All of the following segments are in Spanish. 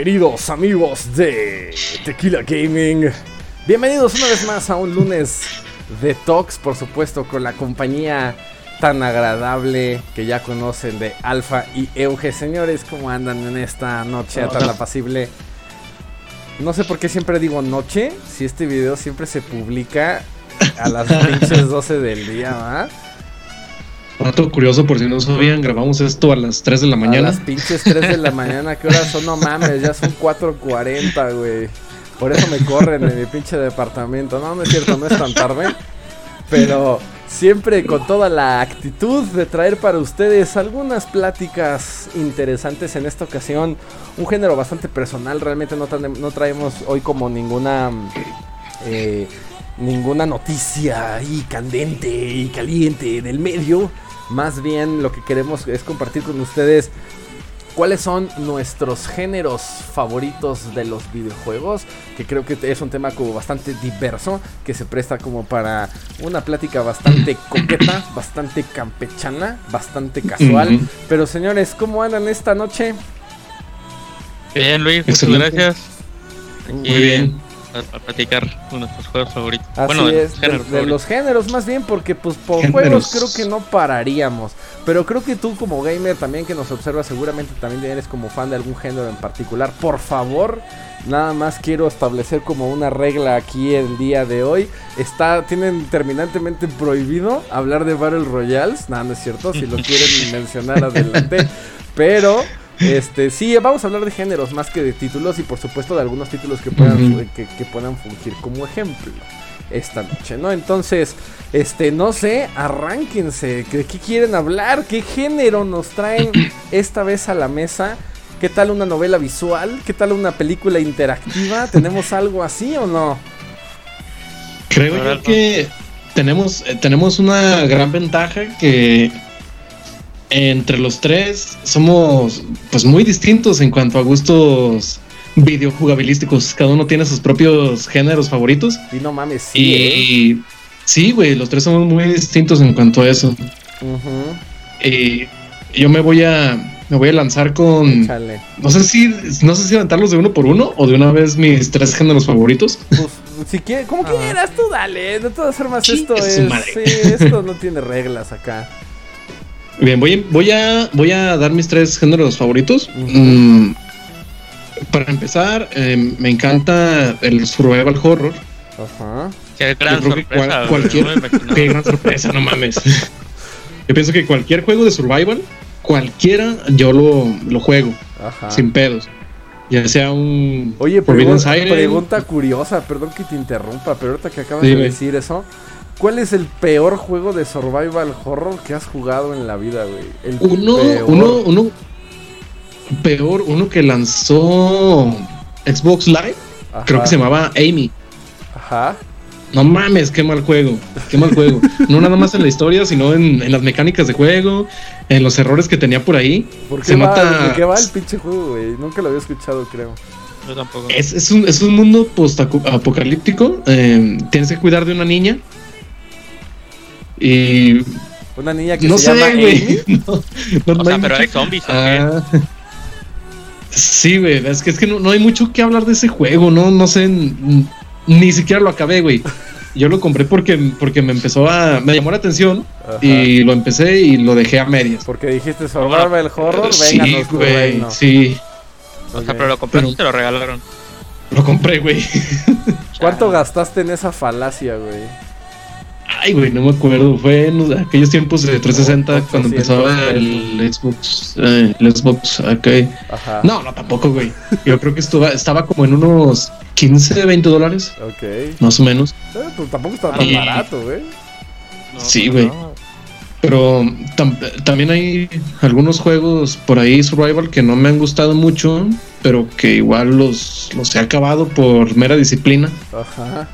queridos amigos de Tequila Gaming. Bienvenidos una vez más a un lunes de Talks, por supuesto, con la compañía tan agradable que ya conocen de Alfa y Euge. Señores, ¿cómo andan en esta noche tan apacible? No sé por qué siempre digo noche, si este video siempre se publica a las pinches 12 del día, ¿va? Dato curioso, por si no sabían, grabamos esto a las 3 de la mañana. A las pinches 3 de la mañana, ¿qué horas son? No mames, ya son 4.40, güey. Por eso me corren en mi pinche departamento. No, no es cierto, no es tan tarde. Pero siempre con toda la actitud de traer para ustedes algunas pláticas interesantes en esta ocasión. Un género bastante personal, realmente no, no traemos hoy como ninguna... Eh, ninguna noticia ahí candente y caliente del medio. Más bien lo que queremos es compartir con ustedes cuáles son nuestros géneros favoritos de los videojuegos, que creo que es un tema como bastante diverso, que se presta como para una plática bastante coqueta, bastante campechana, bastante casual. Pero señores, ¿cómo andan esta noche? Bien, Luis, muchas gracias. Muy bien a, platicar con nuestros juegos favoritos. bueno, de, los géneros más bien, porque pues por juegos creo que no pararíamos. Pero creo que tú como gamer también que nos observas seguramente también eres como fan de algún género en particular. Por favor, nada más quiero establecer como una regla aquí el día de hoy. Está, tienen terminantemente prohibido hablar de Battle Royales. Nada, no es cierto. Si lo quieren mencionar adelante. Pero este, sí, vamos a hablar de géneros más que de títulos y por supuesto de algunos títulos que puedan, que, puedan fungir como ejemplo esta noche, ¿no? Entonces, este, no sé, arránquense, ¿de qué quieren hablar? ¿Qué género nos traen esta vez a la mesa? ¿Qué tal una novela visual? ¿Qué tal una película interactiva? ¿Tenemos algo así o no? Creo yo que tenemos, eh, tenemos una gran ventaja que entre los tres somos pues muy distintos en cuanto a gustos videojugabilísticos. Cada uno tiene sus propios géneros favoritos. Y no mames, sí. Y ¿eh? sí, güey, los tres somos muy distintos en cuanto a eso. Y yo me voy a me voy a lanzar con no sé si no sé si levantarlos de uno por uno o de una vez mis tres géneros favoritos. Pues si quieres, como ah. quieras tú dale, no te vas a hacer más esto es, sí, esto no tiene reglas acá. Bien, voy, voy, a, voy a dar mis tres géneros favoritos. Mm, para empezar, eh, me encanta el survival horror. Ajá. Qué gran sorpresa. cualquier, qué gran sorpresa, no mames. Yo pienso que cualquier juego de survival, cualquiera, yo lo, lo juego. Ajá. Sin pedos. Ya sea un. Oye, pregunta, pregunta curiosa, perdón que te interrumpa, pero ahorita que acabas de decir eso, ¿Cuál es el peor juego de survival horror que has jugado en la vida, güey? El uno, uno, uno peor, uno que lanzó Xbox Live, creo que se llamaba Amy. Ajá. No mames, qué mal juego, qué mal juego. no nada más en la historia, sino en, las mecánicas de juego, en los errores que tenía por ahí. ¿Por qué, va, ¿de qué va el pinche juego, güey? Nunca lo había escuchado, creo. Yo tampoco. Es, un, es un mundo post-apocalíptico. Eh, tienes que cuidar de una niña y. Una niña que no se sé, llama güey. No, o sea, pero hay zombies. Ah, sí, güey. Es que, es que no, hay mucho que hablar de ese juego. No, no sé. Ni siquiera lo acabé, güey. Yo lo compré porque, porque me empezó a. Me llamó la atención. Y lo empecé y lo dejé a medias. Porque dijiste Survival el Horror. Sí, güey. Sí. O sea, pero lo compré y te lo regalaron. Lo compré, güey. ¿Cuánto gastaste en esa falacia, güey? Ay, güey, no me acuerdo. Fue en aquellos tiempos de 360 cuando empezaba el Xbox. Eh, el Xbox, ok. Ajá. No, no, tampoco, güey. Yo creo que esto estaba como en unos 15, 20 dólares. Ok. Más o menos. Eh, pues tampoco estaba tan barato, güey. sí, güey. Pero también hay algunos juegos por ahí, Survival, que no me han gustado mucho, pero que igual los, los he acabado por mera disciplina. Ajá.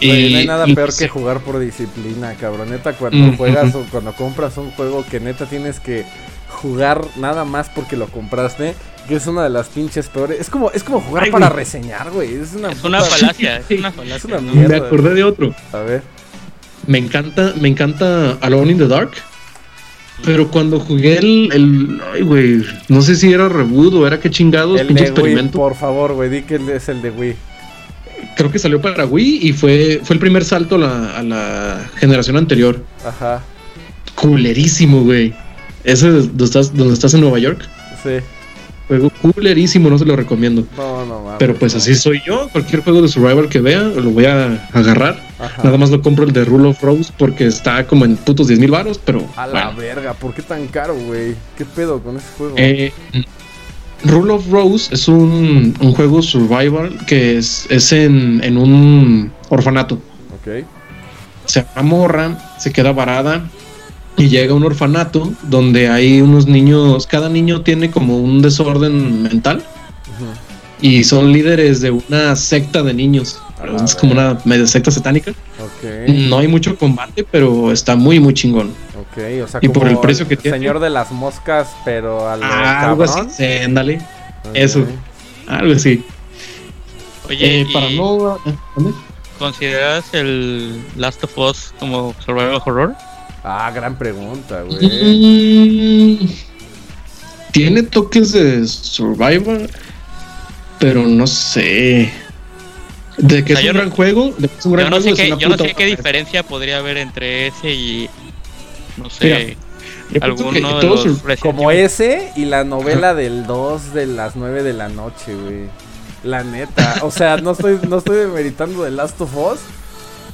Y no hay nada peor que jugar por disciplina, cabroneta. Cuando juegas o cuando compras un juego que neta tienes que jugar nada más porque lo compraste, que es una de las pinches peores. Es como, es como jugar para reseñar, güey. Es una, es una falacia, es una falacia. Me acordé de otro. A ver. Me encanta, me encanta Alone in the Dark. Pero cuando jugué el, el ay, güey, no sé si era reboot o era que chingados, el pinche experimento. por favor, güey, di que es el de Wii. Creo que salió para Wii y fue, fue el primer salto a la, a la generación anterior. Ajá. Culerísimo, güey. ¿Ese es donde estás, donde estás en Nueva York? Sí. Juego coolerísimo, no se lo recomiendo. No, no mames. Pero pues así soy yo. Cualquier juego de survival que vea, lo voy a agarrar. Nada más lo compro el de Rule of Rose porque está como en putos 10 mil baros, pero. A la verga, ¿por qué tan caro, güey? ¿Qué pedo con ese juego? Eh, Rule of Rose es un, un juego survival que es, es en, en un orfanato. Ok. Se amorra, se queda varada y llega a un orfanato donde hay unos niños, cada niño tiene como un desorden mental y son líderes de una secta de niños. es como una media secta satánica. No hay mucho combate, pero está muy, muy chingón. O sea, y por el precio que tiene. Señor de las moscas, pero ah, algo así. Sí, Eso. Algo así. Oye, eh, para no. ¿Consideras el Last of Us como survival horror? Ah, gran pregunta, güey. Mm, tiene toques de survival, pero no sé. De que es un gran juego, de que es un gran yo no sé qué, yo no sé qué diferencia podría haber entre ese y no sé. alguno de los como ese y la novela del 2 de las 9 de la noche, güey. La neta, o sea, no estoy no estoy demeritando The Last of Us,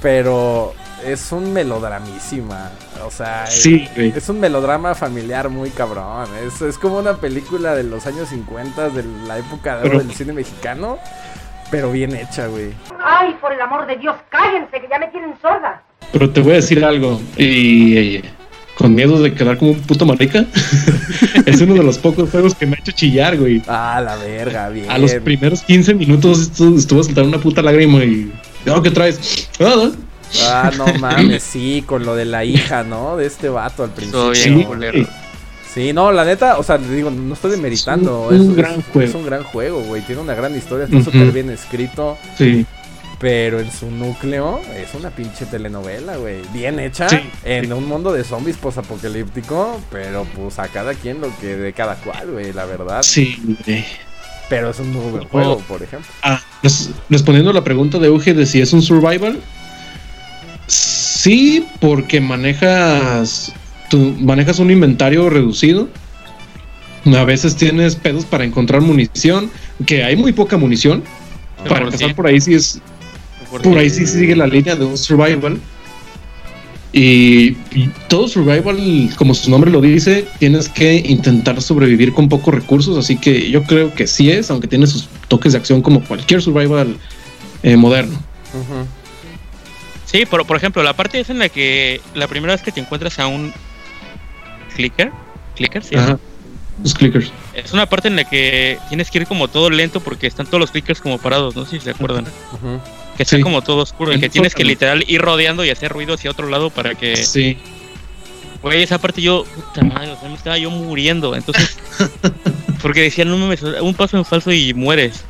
pero es un melodramísima. O sea, es, un melodrama familiar muy cabrón. Es, es, como una película de los años 50 de la época del cine mexicano, pero bien hecha, güey. Ay, por el amor de Dios, cállense, que ya me tienen sorda. Pero te voy a decir algo, y, con miedo de quedar como un puto marica, es uno de los pocos juegos que me ha hecho chillar, güey. Ah, la verga, bien. A los primeros 15 minutos estuvo, estuvo soltar una puta lágrima y... ¿qué traes? Nada. Ah, no mames, sí, con lo de la hija, ¿no? De este vato al principio. Sí, sí, no, la neta, o sea, digo, no estoy demeritando. Es un, gran juego. Es un gran juego, güey. Tiene una gran historia, está súper bien escrito. Sí. Pero en su núcleo es una pinche telenovela, güey. Bien hecha en un mundo de zombies posapocalíptico, pero pues a cada quien lo que de cada cual, güey, la verdad. Sí, Pero es un muy buen juego, por ejemplo. Ah, respondiendo a la pregunta de Uge de si es un survival, Sí, porque manejas, manejas un inventario reducido. A veces tienes pedos para encontrar munición, que hay muy poca munición. para empezar por ahí sí es, por ahí sí sigue la línea de un survival. Y, todo survival, como su nombre lo dice, tienes que intentar sobrevivir con pocos recursos. Así que yo creo que sí es, aunque tiene sus toques de acción como cualquier survival eh, moderno. Sí, por, por ejemplo, la parte es en la que la primera vez que te encuentras a un clicker, clicker, sí. los clickers. Es una parte en la que tienes que ir como todo lento porque están todos los clickers como parados, no sé si se acuerdan. Que está como todo oscuro y que tienes que literal ir rodeando y hacer ruido hacia otro lado para que. Sí. Güey, esa parte yo, puta madre, o sea, me estaba yo muriendo. Entonces, porque decían, no me un paso en falso y mueres.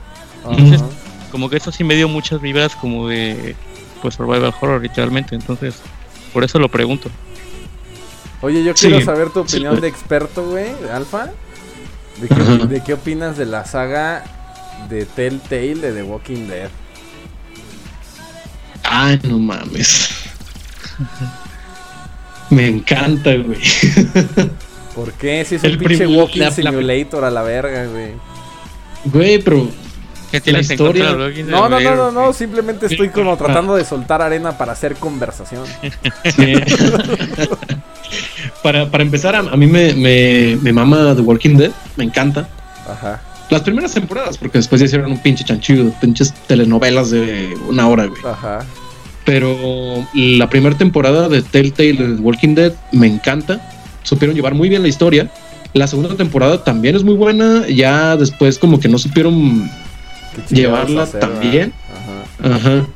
Entonces, como que eso sí me dio muchas vibras como de pues survival horror literalmente, entonces por eso lo pregunto. Oye, yo quiero saber tu opinión de experto, güey, de Alfa. ¿De qué, opinas de la saga de Telltale de The Walking Dead? Ay, no mames. Me encanta, güey. ¿Por qué? Si es un pinche Walking Simulator a la verga, güey. Güey, pero ¿Qué tienes en contra No, no, no, no, no, simplemente estoy como tratando de soltar arena para hacer conversación. para, para empezar, a, mí me, me, me, mama The Walking Dead, me encanta. Ajá. Las primeras temporadas, porque después ya hicieron un pinche chanchillo, pinches telenovelas de una hora, güey. Ajá. Pero la primera temporada de Telltale The Walking Dead me encanta. Supieron llevar muy bien la historia. La segunda temporada también es muy buena. Ya después como que no supieron llevarla también. Ajá.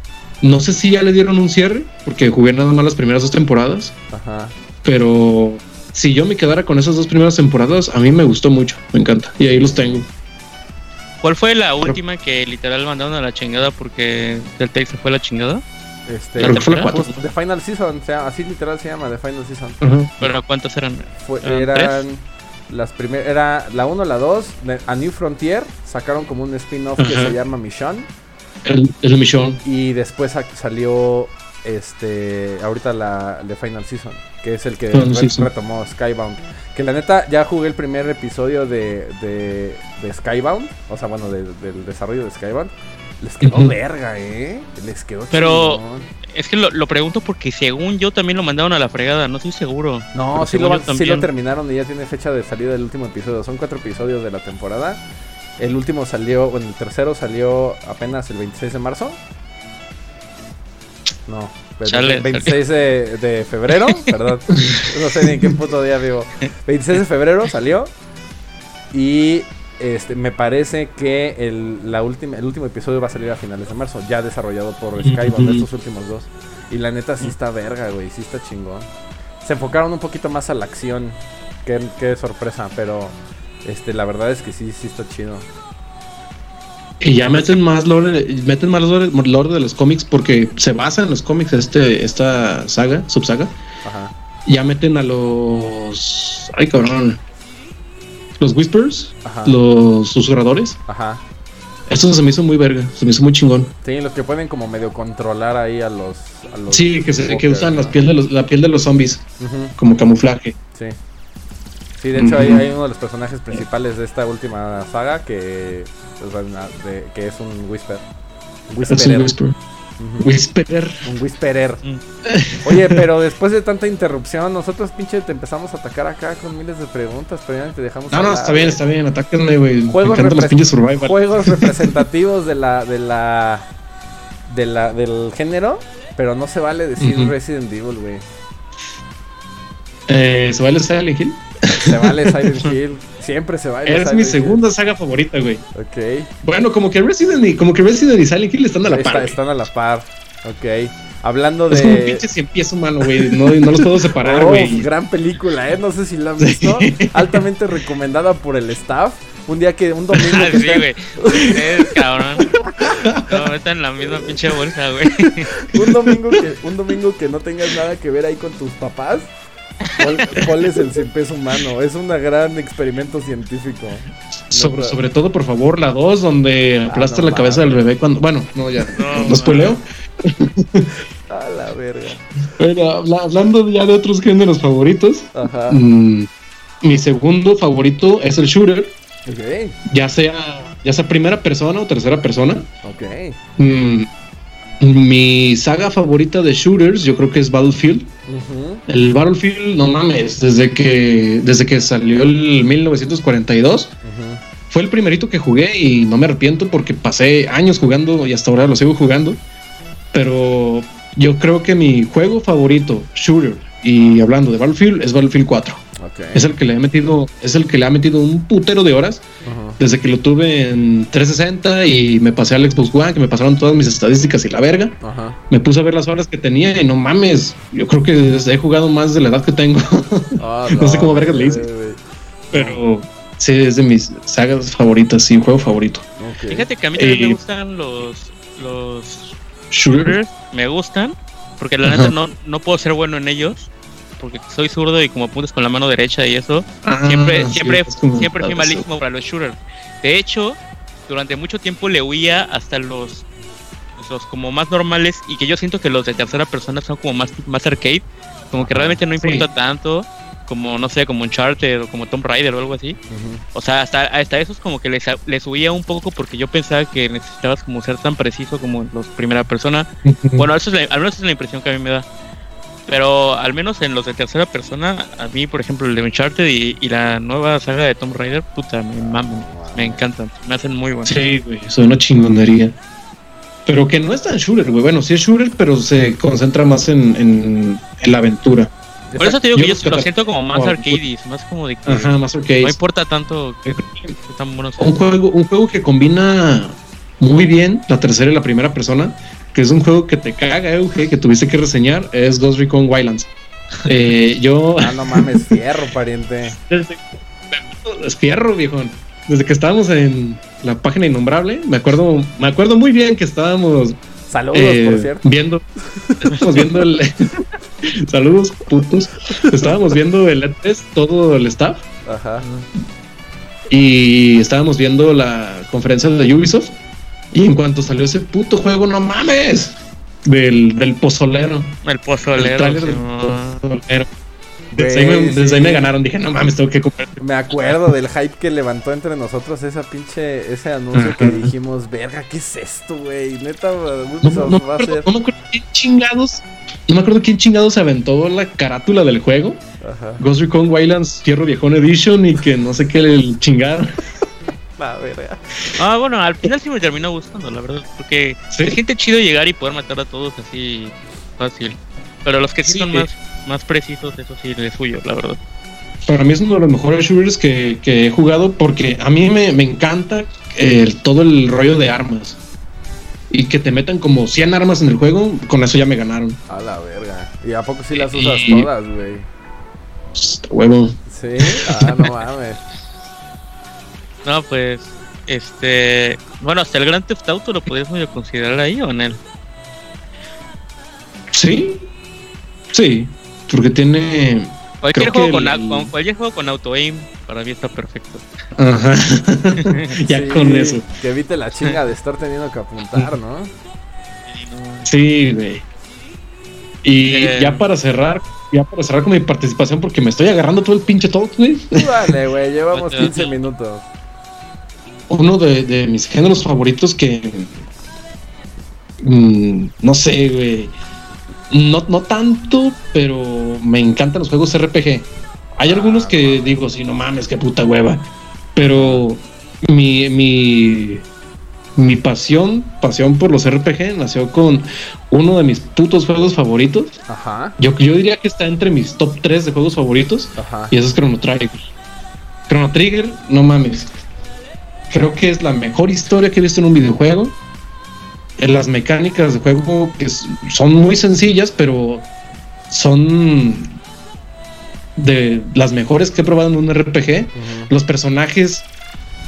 No sé si ya le dieron un cierre, porque jugué nada más las primeras dos temporadas. Ajá. Pero si yo me quedara con esas dos primeras temporadas, a mí me gustó mucho, me encanta. Y ahí los tengo. ¿Cuál fue la última que literal mandaron a la chingada porque Telltale se fue a la chingada? Este, Creo que fue la cuatro. pues, The Final Season, o sea, así literal se llama The Final Season. Ajá. Pero ¿cuántas eran? Fue- ¿Eran eran las primeras, era la 1, la 2, de- A New Frontier, sacaron como un spin-off que Ajá. se llama Mission El, el Michon. y después sa- salió este ahorita la The Final Season, que es el que Final re- Season. retomó Skybound. Que la neta ya jugué el primer episodio de, de, de Skybound, o sea, bueno, de- del desarrollo de Skybound. Les quedó verga, eh. Les quedó Pero- chingón. Es que lo, lo pregunto porque según yo también lo mandaron a la fregada, no estoy seguro. No, sí lo, sí lo terminaron y ya tiene fecha de salida del último episodio. Son cuatro episodios de la temporada. El último salió, bueno, el tercero salió apenas el 26 de marzo. No, el Chale, 26 de, de febrero, perdón. No sé ni en qué puto día vivo. 26 de febrero salió. Y este me parece que el, la última, el último episodio va a salir a finales de marzo, ya desarrollado por Skybound, estos últimos dos. Y la neta sí está verga, güey, sí está chingón. Se enfocaron un poquito más a la acción. Qué, qué sorpresa, pero este la verdad es que sí, sí está chido. Y ya meten más lore, meten más lore, lore de los cómics porque se basa en los cómics este, esta saga, subsaga. Ajá. Ya meten a los. Ay, cabrón. Los Whispers, Ajá. los susurradores. Ajá. Esto se me hizo muy verga, se me hizo muy chingón. Sí, los que pueden como medio controlar ahí a los. A los Sí, que, se, que walkers, usan ¿no? las piel de los, la piel de los zombies como camuflaje. sí. Sí, de hecho hay, uno de los personajes principales de esta última saga que, es un Whisper. Es un. Whisper. Whisperer. Un Whisperer. Mm. Oye, pero después de tanta interrupción, nosotros pinche te empezamos a atacar acá con miles de preguntas, pero ya te dejamos No, no, está bien, está bien, atáquenme, güey. Juegos, repre- juegos representativos de la, de la, de la, del género, pero no se vale decir. Resident Evil, güey. Eh, ¿Se vale Silent Hill? Se vale Silent Hill, siempre se vale. Es Silent mi Hill. segunda saga favorita, güey. Ok. Bueno, como que Resident y como que Resident y Silent Hill están a la Está- par. güey. están a la par. Ok. Hablando Es como un de. pinche cien pies humano, güey. No, no los puedo separar, Oh, güey. gran película, ¿eh? No sé si la han visto. Altamente recomendada por el staff. Un día que, un domingo Ah, que sí, estén- güey. Ustedes, cabrón. No, en la misma pinche bolsa, güey. un domingo que un domingo que no tengas nada que ver ahí con tus papás ¿cuál, cuál es el cien pies humano? Es un gran experimento científico. Sobre, sobre todo, por favor, la 2, donde aplasta Ah, no la cabeza del bebé cuando. Bueno, no, ya. No, No, spoileo. A la verga. Pero habla- hablando ya de otros géneros favoritos, Ajá. mm, mi segundo favorito es el shooter, Ok. ya sea, ya sea primera persona o tercera persona. Ok. Mm, mi saga favorita de shooters, yo creo que es Battlefield. Ujú. El Battlefield, no mames, desde que, desde que salió el 1942, Ujú. fue el primerito que jugué y no me arrepiento porque pasé años jugando y hasta ahora lo sigo jugando. Pero yo creo que mi juego favorito, shooter, y hablando de Battlefield, es Battlefield 4. Ok. Es el que le he metido, es el que le ha metido un putero de horas Ujú. Desde que lo tuve en 360 y me pasé al Xbox One, que me pasaron todas mis estadísticas y la verga. Ajá. Me puse a ver las horas que tenía y no mames, yo creo que he jugado más de la edad que tengo. Ah, No sé cómo vergas le hice. Pero sí, es de mis sagas favoritas, sí, juego favorito. Fíjate que a mí también Eh, me gustan los, los Shooter. shooters. Me gustan. Porque la Ajá. neta no, no puedo ser bueno en ellos. Porque soy zurdo y como apuntas con la mano derecha y eso. Ah, Siempre, sí, siempre, es siempre fui malísimo para los shooters. De hecho, durante mucho tiempo le huía hasta los, los como más normales y que yo siento que los de tercera persona son como más, más arcade. Como que realmente no sí. importa tanto. Como, no sé, como Uncharted o como Tomb Raider o algo así. O sea, hasta, hasta esos como que les, les subía un poco porque yo pensaba que necesitabas como ser tan preciso como los primera persona. Bueno, eso es la- al menos esa es la impresión que a mí me da. Pero al menos en los de tercera persona, a mí, por ejemplo, el de Uncharted y, y la nueva saga de Tomb Raider, puta, me maman, me encantan, me hacen muy buenos. Sí, güey, son una chingonería. Pero que no es tan shooter, güey. Bueno, sí es shooter, pero se concentra más en, en, en la aventura. Por eso te digo Yo que yo lo siento como más arcades, más como de que Ajá, más arcade. no importa tanto que, que tan buenos Un juego, un juego que combina muy bien la tercera y la primera persona, que es un juego que te caga, Euge, que tuviste que reseñar, es Ghost Recon Wildlands. Eh, yo Ah, no mames, fierro, pariente. desde es fierro, viejón. Desde que estábamos en la página innombrable, me acuerdo, me acuerdo muy bien que estábamos Saludos, por eh, cierto. viendo, estábamos viendo el, saludos putos, estábamos viendo el E3, todo el staff, Ajá. y estábamos viendo la conferencia de Ubisoft, y en cuanto salió ese puto juego, no mames, del, del pozolero, El el pozolero. del pozolero. Desde, ahí me, Güey, desde ahí me sí. ganaron, dije, no mames, tengo que comprar. Me acuerdo del hype que levantó entre nosotros esa pinche, ese anuncio que dijimos, verga, ¿qué es esto, güey? Neta, No, no, va a ser. no me acuerdo quién chingados, no me acuerdo quién chingados se aventó la carátula del juego. Ajá. Ghost Recon Wildlands Fierro Viejón Edition y que no sé qué el chingar. La verga. Ah, bueno, al final sí me terminó gustando, la verdad. Porque Sí. se siente chido llegar y poder matar a todos así fácil. Pero los que sí, Sí. son más, más precisos, eso sí les suyo, la verdad. Para mí es uno de los mejores shooters que, que he jugado porque a mí me, me encanta el, todo el rollo de armas. Y que te metan como 100 armas en el juego, con eso ya me ganaron. A la verga. ¿Y a poco sí las usas Y- todas, güey? Huevo. Sí. Ah, no mames. No, pues, este. Bueno, hasta el Gran Theft Auto lo podrías medio considerar ahí o en él. Sí, sí, porque tiene. Cualquier juego con, el- au- con cualquier juego con auto aim para mí está perfecto. Ajá. ya Sí, con eso. Que evite la chinga de estar teniendo que apuntar, ¿no? Sí, güey. Y Eh. ya para cerrar, ya para cerrar con mi participación, porque me estoy agarrando todo el pinche talk, güey. Vale, güey, llevamos Oye, 15 oye. minutos. Uno de, de mis géneros favoritos que. mm, no sé, güey. No, no tanto, pero me encantan los juegos RPG. Hay algunos que digo, sí, no mames, qué puta hueva. Pero mi, mi, mi pasión, pasión por los RPG nació con uno de mis putos juegos favoritos. Ajá, Yo, yo diría que está entre mis top 3 de juegos favoritos. ajá. Y eso es Chrono Trigger. Chrono Trigger, no mames. Creo que es la mejor historia que he visto en un videojuego. En las mecánicas de juego que s- son muy sencillas, pero son de las mejores que he probado en un RPG. Los personajes,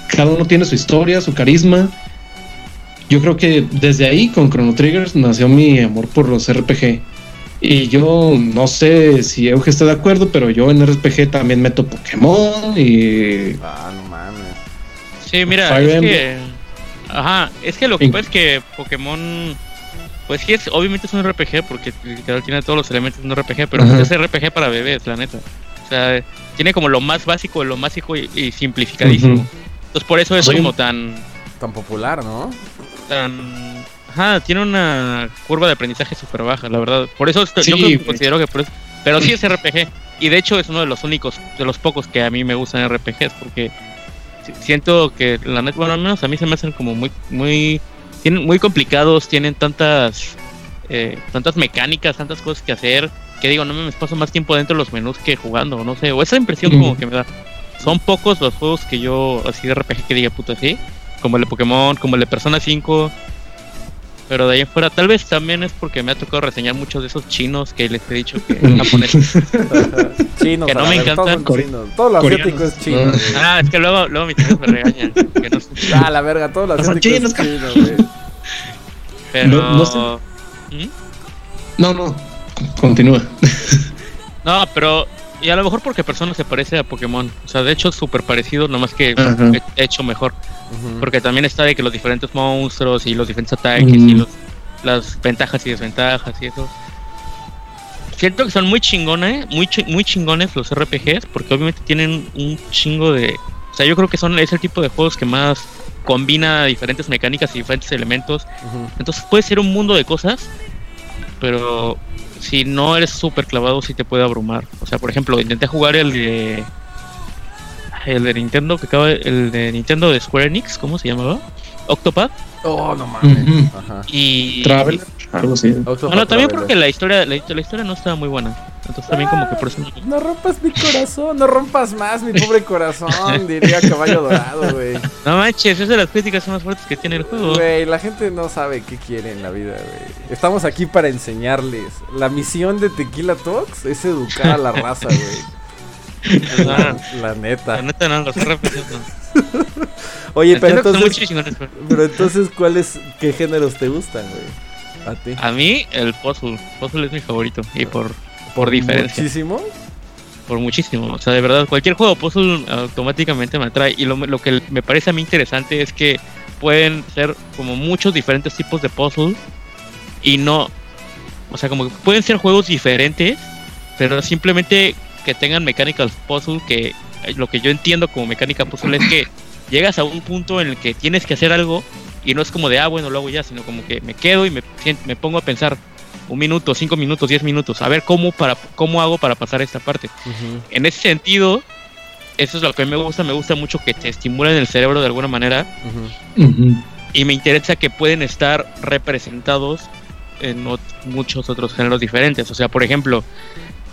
cada uno tiene su historia, su carisma. Yo creo que desde ahí, con Chrono Triggers, nació mi amor por los RPG. Y yo no sé si Euge está de acuerdo, pero yo en RPG también meto Pokémon y. Ah, no. Sí, mira, Fire es Emblem. que. Ajá, es que lo que pasa es que Pokémon. Pues sí, es, obviamente es un RPG, porque literal tiene todos los elementos de un RPG, pero Ajá. es RPG para bebés, la neta. O sea, tiene como lo más básico, lo más hijo y, y simplificadísimo. Entonces por eso es Soy como tan. Tan popular, ¿no? tan. Ajá, tiene una curva de aprendizaje súper baja, la verdad. Por eso estoy- yo creo que considero que por eso- Pero sí es RPG. Y de hecho es uno de los únicos, de los pocos que a mí me gustan RPGs, porque siento que la neta, bueno, al menos a mí se me hacen como muy, muy, tienen muy complicados, tienen tantas, eh, tantas mecánicas, tantas cosas que hacer, que digo, no me paso más tiempo dentro de los menús que jugando, no sé, o esa impresión como que me da. Son pocos los juegos que yo, así de RPG que diga, puta, así, como el de Pokémon, como el de Persona 5, pero de ahí en fuera, tal vez también es porque me ha tocado reseñar muchos de esos chinos que les he dicho que japoneses. Chinos, Que no a me ver, todos encantan. son chinos. Todo lo asiático Coreanos. es chino. Ah, es que luego, luego mis amigos me regañan. Que no sé, Ah, la verga, todo lo No son asiático es chinos, chino, güey. pero. No- no sé. ¿Mm? No, no. Continúa. No, pero. Y a lo mejor porque Persona se parece a Pokémon. O sea, de hecho es súper parecido, nomás que he- hecho mejor. Porque también está de que los diferentes monstruos y los diferentes ataques y los, las ventajas y desventajas y eso. Siento que son muy chingones, muy, chi- muy chingones los RPGs, porque obviamente tienen un chingo de... O sea, yo creo que son es el tipo de juegos que más combina diferentes mecánicas y diferentes elementos. Entonces puede ser un mundo de cosas, pero si no eres súper clavado sí te puede abrumar. O sea, por ejemplo, intenté jugar el de... El de Nintendo que acaba... El de Nintendo de Square Enix, ¿cómo se llamaba? Octopath. Oh, no mames. Ajá. Y... Travel, algo así. También Traveler. porque la historia, la, la historia no estaba muy buena. Entonces también como que por eso no... No rompas mi corazón, no rompas más mi pobre corazón, diría caballo dorado, güey. No manches, es de las críticas más fuertes que tiene el juego. Güey, la gente no sabe qué quiere en la vida, güey. Estamos aquí para enseñarles. La misión de Tequila Talks es educar a la raza, güey. La, la La neta. neta no, los RPGs no. Oye, pero entonces, pero- pero entonces, ¿cuáles, qué géneros te gustan, güey? A ti. A mí, el puzzle. Puzzle es mi favorito. Y por, por diferencia. ¿Muchísimo? Por muchísimo. O sea, de verdad, cualquier juego puzzle automáticamente me atrae. Y lo, lo que me parece a mí interesante es que pueden ser como muchos diferentes tipos de puzzle. Y no. O sea, como que pueden ser juegos diferentes. Pero simplemente que tengan mechanical puzzle. Que lo que yo entiendo como mecánica puzzle es que llegas a un punto en el que tienes que hacer algo. Y no es como de, ah, bueno, lo hago ya, sino como que me quedo y me, me pongo a pensar un minuto, cinco minutos, diez minutos, a ver cómo, para, cómo hago para pasar esta parte. Ujú. En ese sentido, eso es lo que me gusta, me gusta mucho que te estimulen el cerebro de alguna manera y me interesa que pueden estar representados en ot- muchos otros géneros diferentes. O sea, por ejemplo,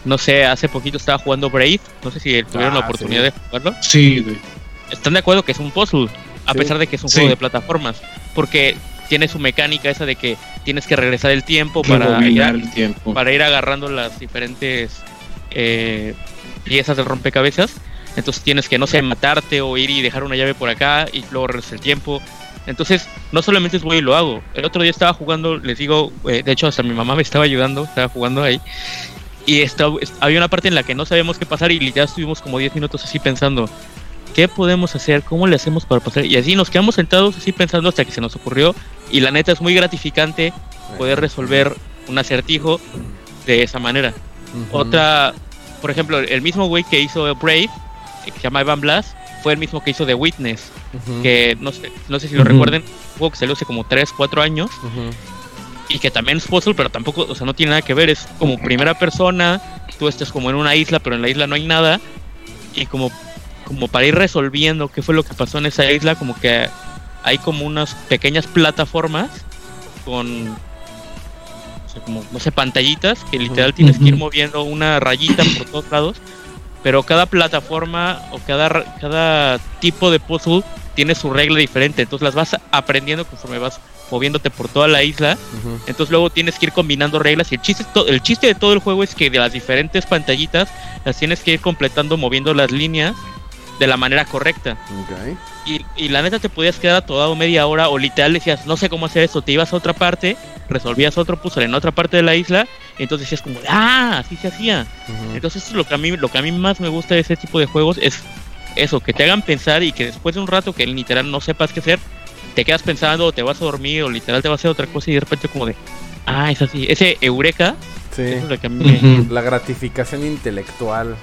no sé, hace poquito estaba jugando Brave, no sé si tuvieron la Ah, oportunidad sí. de jugarlo. Sí, güey. ¿Están de acuerdo que es un puzzle? A Sí. pesar de que es un Sí. juego de plataformas. Porque tiene su mecánica esa de que tienes que regresar el tiempo para ir, el tiempo. para ir agarrando las diferentes eh, piezas del rompecabezas. Entonces tienes que, no sé, matarte o ir y dejar una llave por acá y luego regresar el tiempo. Entonces, no solamente es voy y lo hago. El otro día estaba jugando, les digo, eh, de hecho hasta mi mamá me estaba ayudando, estaba jugando ahí. Y estaba- es- había una parte en la que no sabíamos qué pasar y ya estuvimos como 10 minutos así pensando, ¿qué podemos hacer? ¿Cómo le hacemos para pasar? Y así nos quedamos sentados así pensando hasta que se nos ocurrió. Y la neta es muy gratificante poder resolver un acertijo de esa manera. Otra, por ejemplo, el mismo güey que hizo Brave, que se llama Evan Blast, fue el mismo que hizo The Witness, que no sé, no sé si lo recuerden, un juego que salió hace como 3, 4 años y que también es puzzle, pero tampoco, o sea, no tiene nada que ver, es como primera persona, tú estás como en una isla, pero en la isla no hay nada y como como para ir resolviendo qué fue lo que pasó en esa isla, como que hay como unas pequeñas plataformas con o sea, como no sé, pantallitas que literal tienes que ir moviendo una rayita por todos lados, pero cada plataforma o cada cada tipo de puzzle tiene su regla diferente, entonces las vas aprendiendo conforme vas moviéndote por toda la isla entonces luego tienes que ir combinando reglas y el chiste, el chiste de todo el juego es que de las diferentes pantallitas las tienes que ir completando moviendo las líneas de la manera correcta. Y, y la neta te podías quedar atodado media hora o literal decías, no sé cómo hacer esto, te ibas a otra parte, resolvías otro puzzle en otra parte de la isla, y entonces decías como, ah, así se hacía. Ujú. Entonces eso es lo que a mí, lo que a mí más me gusta de ese tipo de juegos es eso, que te hagan pensar y que después de un rato que literal no sepas qué hacer, te quedas pensando o te vas a dormir o literal te vas a hacer otra cosa y de repente como de, ah, es así. Ese eureka, Sí. eso es lo que a mí me... Ujú. La gratificación intelectual.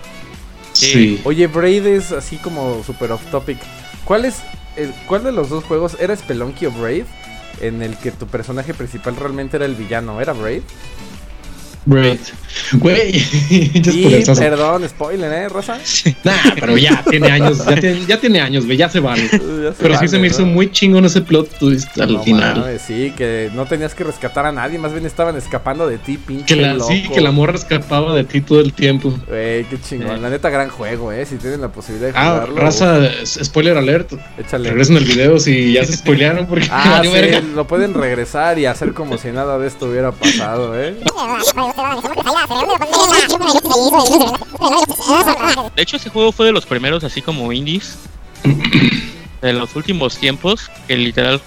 Sí. Oye, Braid es así como super off topic. ¿Cuál es el, cuál de los dos juegos era Spelunky o Braid? En el que tu personaje principal realmente era el villano, ¿era Braid? Great. Güey. Y perdón, spoiler, ¿eh, Rosa? Nah, pero ya tiene años, ya tiene, ya tiene años, güey, ya se vale. Pero sí se me hizo muy chingón ese plot twist al No final. mames, sí, que no tenías que rescatar a nadie, más bien estaban escapando de ti, pinche Que la, loco. sí, que la morra escapaba de ti todo el tiempo. Güey, qué chingón. Sí. La neta, gran juego, ¿eh? Si tienen la posibilidad de Ah, jugarlo. raza, spoiler alert. échale. Regresen el video si ya se spoilearon porque Ah, valió sí, verga. lo pueden regresar y hacer como si nada de esto hubiera pasado, ¿eh? De hecho, ese juego fue de los primeros así como indies de los últimos tiempos que literal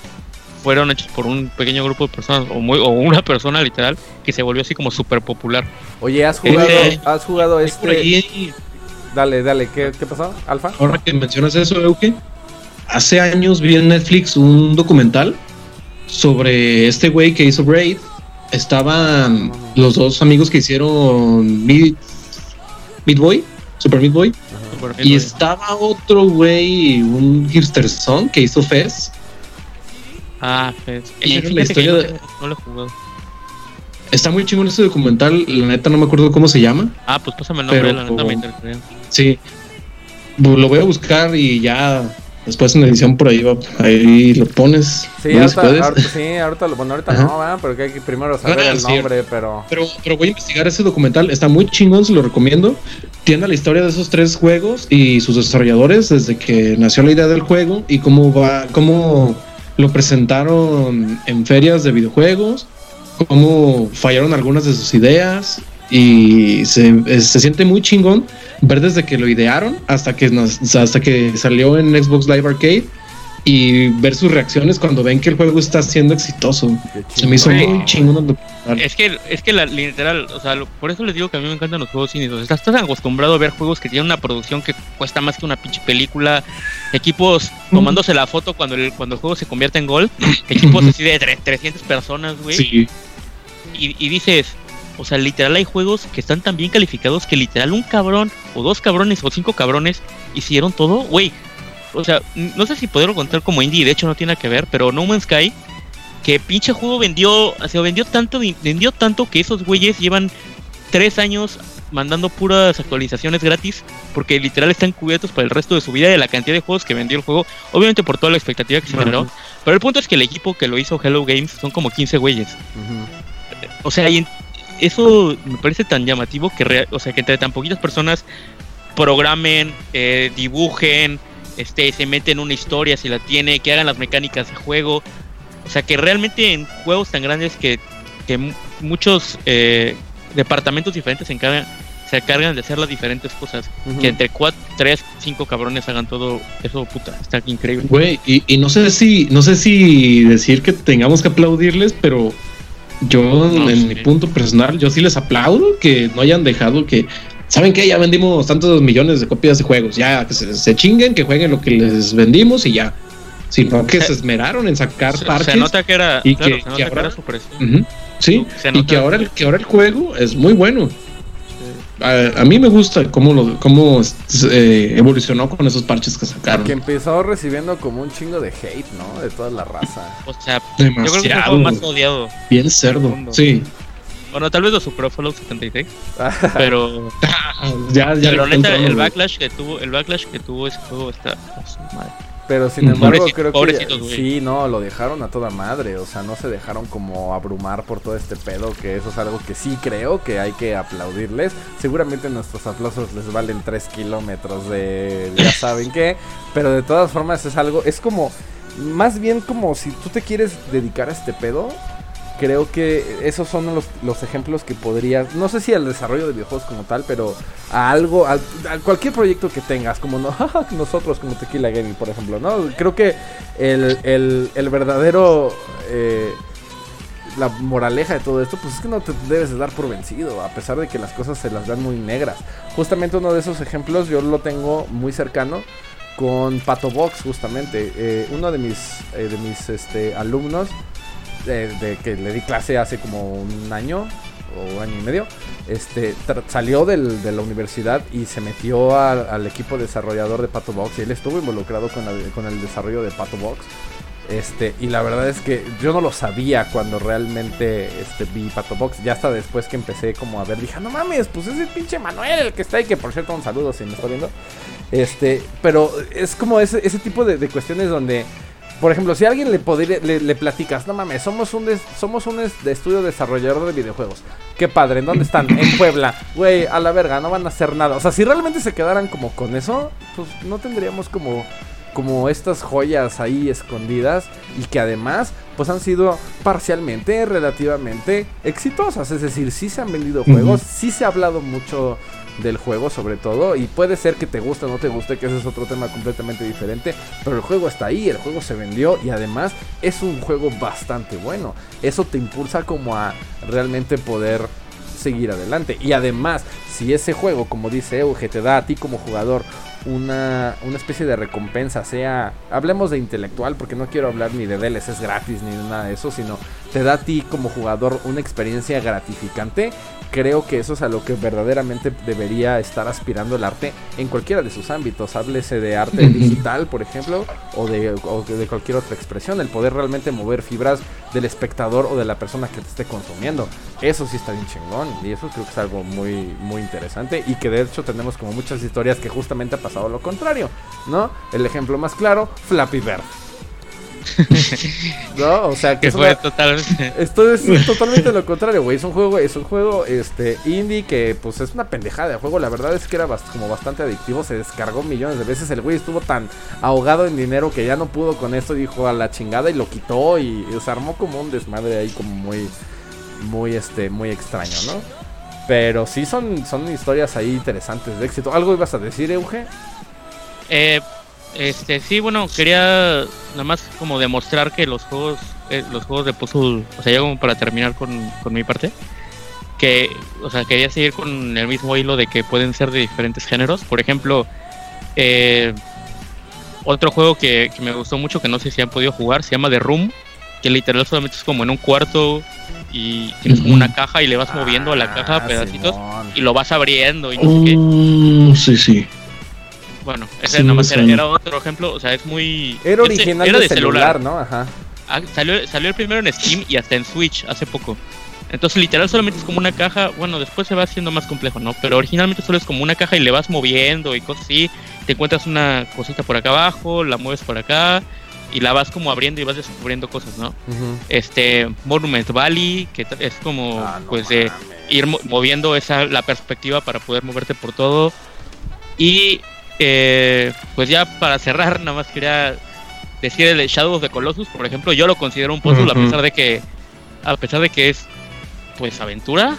fueron hechos por un pequeño grupo de personas o, muy, o una persona literal que se volvió así como súper popular. Oye, ¿has jugado, Ese- has jugado este? Dale, dale, ¿qué, qué pasó? ¿Alfa? ahora que mencionas eso, Euge, hace años vi en Netflix un documental sobre este güey que hizo Braid. Estaban los dos amigos que hicieron Meat, Meat Boy, Super Meat Boy. Y estaba otro güey, un hipster son que hizo Fez. Ah, pues. Y ese era la historia de- no, no lo he jugado. Está muy chingón este documental, la neta no me acuerdo cómo se llama. Ah, pues pásame el nombre, Pero- la neta me interesaría. Sí. Lo voy a buscar y ya después en la edición por ahí va, ahí lo pones. Sí, ¿No ahorita, ahorita- sí, ahorita, lo- bueno, ahorita Ajá. no, ¿verdad? Pero que hay que primero saber Ah, el nombre, pero... Pero, pero voy a investigar ese documental, está muy chingón, se lo recomiendo. Tiene la historia de esos tres juegos y sus desarrolladores desde que nació la idea del juego y cómo va, cómo lo presentaron en ferias de videojuegos, cómo fallaron algunas de sus ideas y se, es- se siente muy chingón ver desde que lo idearon hasta que nos, hasta que salió en Xbox Live Arcade y ver sus reacciones cuando ven que el juego está siendo exitoso. Se me hizo muy chingón Es que, es que la, literal, o sea, por eso les digo que a mí me encantan los juegos cínicos. Estás, estás acostumbrado a ver juegos que tienen una producción que cuesta más que una pinche película, equipos tomándose la foto cuando el, cuando el juego se convierte en gol, equipos así de 300 personas, güey. Sí. Y, y dices, o sea, literal hay juegos que están tan bien calificados que literal un cabrón o dos cabrones o cinco cabrones hicieron todo, güey o sea, no sé si poderlo contar como indie, de hecho no tiene nada que ver, pero No Man's Sky, que pinche juego vendió, se vendió tanto, vendió tanto que esos güeyes llevan tres años mandando puras actualizaciones gratis, porque literal están cubiertos para el resto de su vida de la cantidad de juegos que vendió el juego, obviamente por toda la expectativa que se generó, pero el punto es que el equipo que lo hizo Hello Games son como 15 güeyes. O sea, eso me parece tan llamativo que, o sea, que entre tan poquitas personas programen, eh, dibujen, este, se mete en una historia si la tiene, que hagan las mecánicas de juego. O sea, que realmente en juegos tan grandes que, muchos eh, departamentos diferentes se encargan, se encargan de hacer las diferentes cosas. Que entre cuatro, tres, cinco cabrones hagan todo eso, puta, está increíble. Güey, y, no sé si, no sé si decir que tengamos que aplaudirles, pero yo en mi punto personal, yo sí les aplaudo que no hayan dejado que ¿saben qué? Ya vendimos tantos millones de copias de juegos, ya que se, chinguen, que jueguen lo que les vendimos y ya. Sino que se, esmeraron en sacar se, parches. Se nota que era, y que, ahora, Sí, y que ahora, el, que ahora el juego es muy bueno. A, mí me gusta cómo, lo, cómo eh, evolucionó con esos parches que sacaron. Que empezó recibiendo como un chingo de hate, ¿no? De toda la raza. O sea, Demasiado. yo creo que es el más odiado. Bien cerdo, sí. Bueno, tal vez lo superó Fallout 76. pero. ya, ya pero neta, el backlash que tuvo, el backlash que tuvo ese juego está. Madre. Pero sin embargo, creo que sí, no, lo dejaron a toda madre. O sea, no se dejaron como abrumar por todo este pedo. Que eso es algo que sí creo que hay que aplaudirles. Seguramente nuestros aplausos les valen 3 kilómetros de ya saben qué. Pero de todas formas es algo, es como, más bien como si tú te quieres dedicar a este pedo creo que esos son los, los, ejemplos que podrías, no sé si al desarrollo de videojuegos como tal, pero a algo, a, cualquier proyecto que tengas, como no, nosotros como Tequila Gaming, por ejemplo, ¿no? Creo que el, el, el verdadero... Eh, la moraleja de todo esto, pues es que no te debes de dar por vencido, a pesar de que las cosas se las dan muy negras. Justamente uno de esos ejemplos yo lo tengo muy cercano con Pato Box, justamente. Eh, uno de mis, eh, de mis este, alumnos de, que le di clase hace como un año o año y medio, este, salió del, de la universidad y se metió al equipo desarrollador de Pato Box y él estuvo involucrado con, con el desarrollo de Pato Box. Este, y la verdad es que yo no lo sabía cuando realmente este, vi Pato Box. Ya hasta después que empecé como a ver, dije, no mames, pues es el pinche Manuel el que está ahí, que por cierto un saludo si me está viendo. Este, pero es como ese, ese tipo de cuestiones donde por ejemplo, si a alguien le, podría, le, platicas, no mames, somos un, somos un estudio desarrollador de videojuegos. Qué padre, ¿en dónde están? En Puebla. Güey, a la verga, no van a hacer nada. O sea, si realmente se quedaran como con eso, pues no tendríamos como, como estas joyas ahí escondidas y que además, pues han sido parcialmente, relativamente exitosas. Es decir, sí se han vendido juegos, sí se ha hablado mucho del juego sobre todo y puede ser que te guste o no te guste que ese es otro tema completamente diferente pero el juego está ahí el juego se vendió y además es un juego bastante bueno. Eso te impulsa como a realmente poder seguir adelante. Y además si ese juego como dice Euge te da a ti como jugador una, una especie de recompensa, sea, hablemos de intelectual, porque no quiero hablar ni de DLCs gratis ni de nada de eso, sino te da a ti como jugador una experiencia gratificante, creo que eso es a lo que verdaderamente debería estar aspirando el arte en cualquiera de sus ámbitos, háblese de arte digital, por ejemplo, o de, o de cualquier otra expresión, el poder realmente mover fibras del espectador o de la persona que te esté consumiendo. Eso sí está bien chingón y eso creo que es algo muy, muy interesante y que de hecho tenemos como muchas historias que justamente ha pasado lo contrario, ¿no? El ejemplo más claro, Flappy Bird. no, o sea que fue totalmente. Esto es totalmente lo contrario, güey. Es un juego, es un juego este indie que pues es una pendejada de juego. La verdad es que era como bastante adictivo. Se descargó millones de veces. El güey estuvo tan ahogado en dinero que ya no pudo con esto. Dijo a la chingada y lo quitó. Y, se armó como un desmadre ahí como muy, muy este, muy extraño, ¿no? Pero sí son, son historias ahí interesantes de éxito. ¿Algo ibas a decir, Euge? Eh, este, sí, bueno, quería nada más como demostrar que los juegos, eh, los juegos de puzzle, o sea, ya como para terminar con, con mi parte, que, o sea, quería seguir con el mismo hilo de que pueden ser de diferentes géneros. Por ejemplo, eh, otro juego que, que me gustó mucho, que no sé si han podido jugar, se llama The Room, que literal solamente es como en un cuarto y tienes como una caja y le vas moviendo a la caja Ah, pedacitos Simón. y lo vas abriendo y no sé qué. Mm, sí, sí. Bueno, ese Sí, nada más era, era otro ejemplo, o sea, es muy... Era este- original era de, celular, ¿no? Ajá. Ah, salió, salió el primero en Steam y hasta en Switch hace poco. Entonces literal solamente es como una caja, bueno, después se va haciendo más complejo, ¿no? Pero originalmente solo es como una caja y le vas moviendo y cosas así. Te encuentras una cosita por acá abajo, la mueves por acá y la vas como abriendo y vas descubriendo cosas, ¿no? Este Monument Valley, que es como Ah, no pues de ir mo- moviendo esa la perspectiva para poder moverte por todo. Y eh, pues ya para cerrar, nada más quería decir el Shadow of the Colossus, por ejemplo, yo lo considero un puzzle a pesar de que a pesar de que es pues aventura,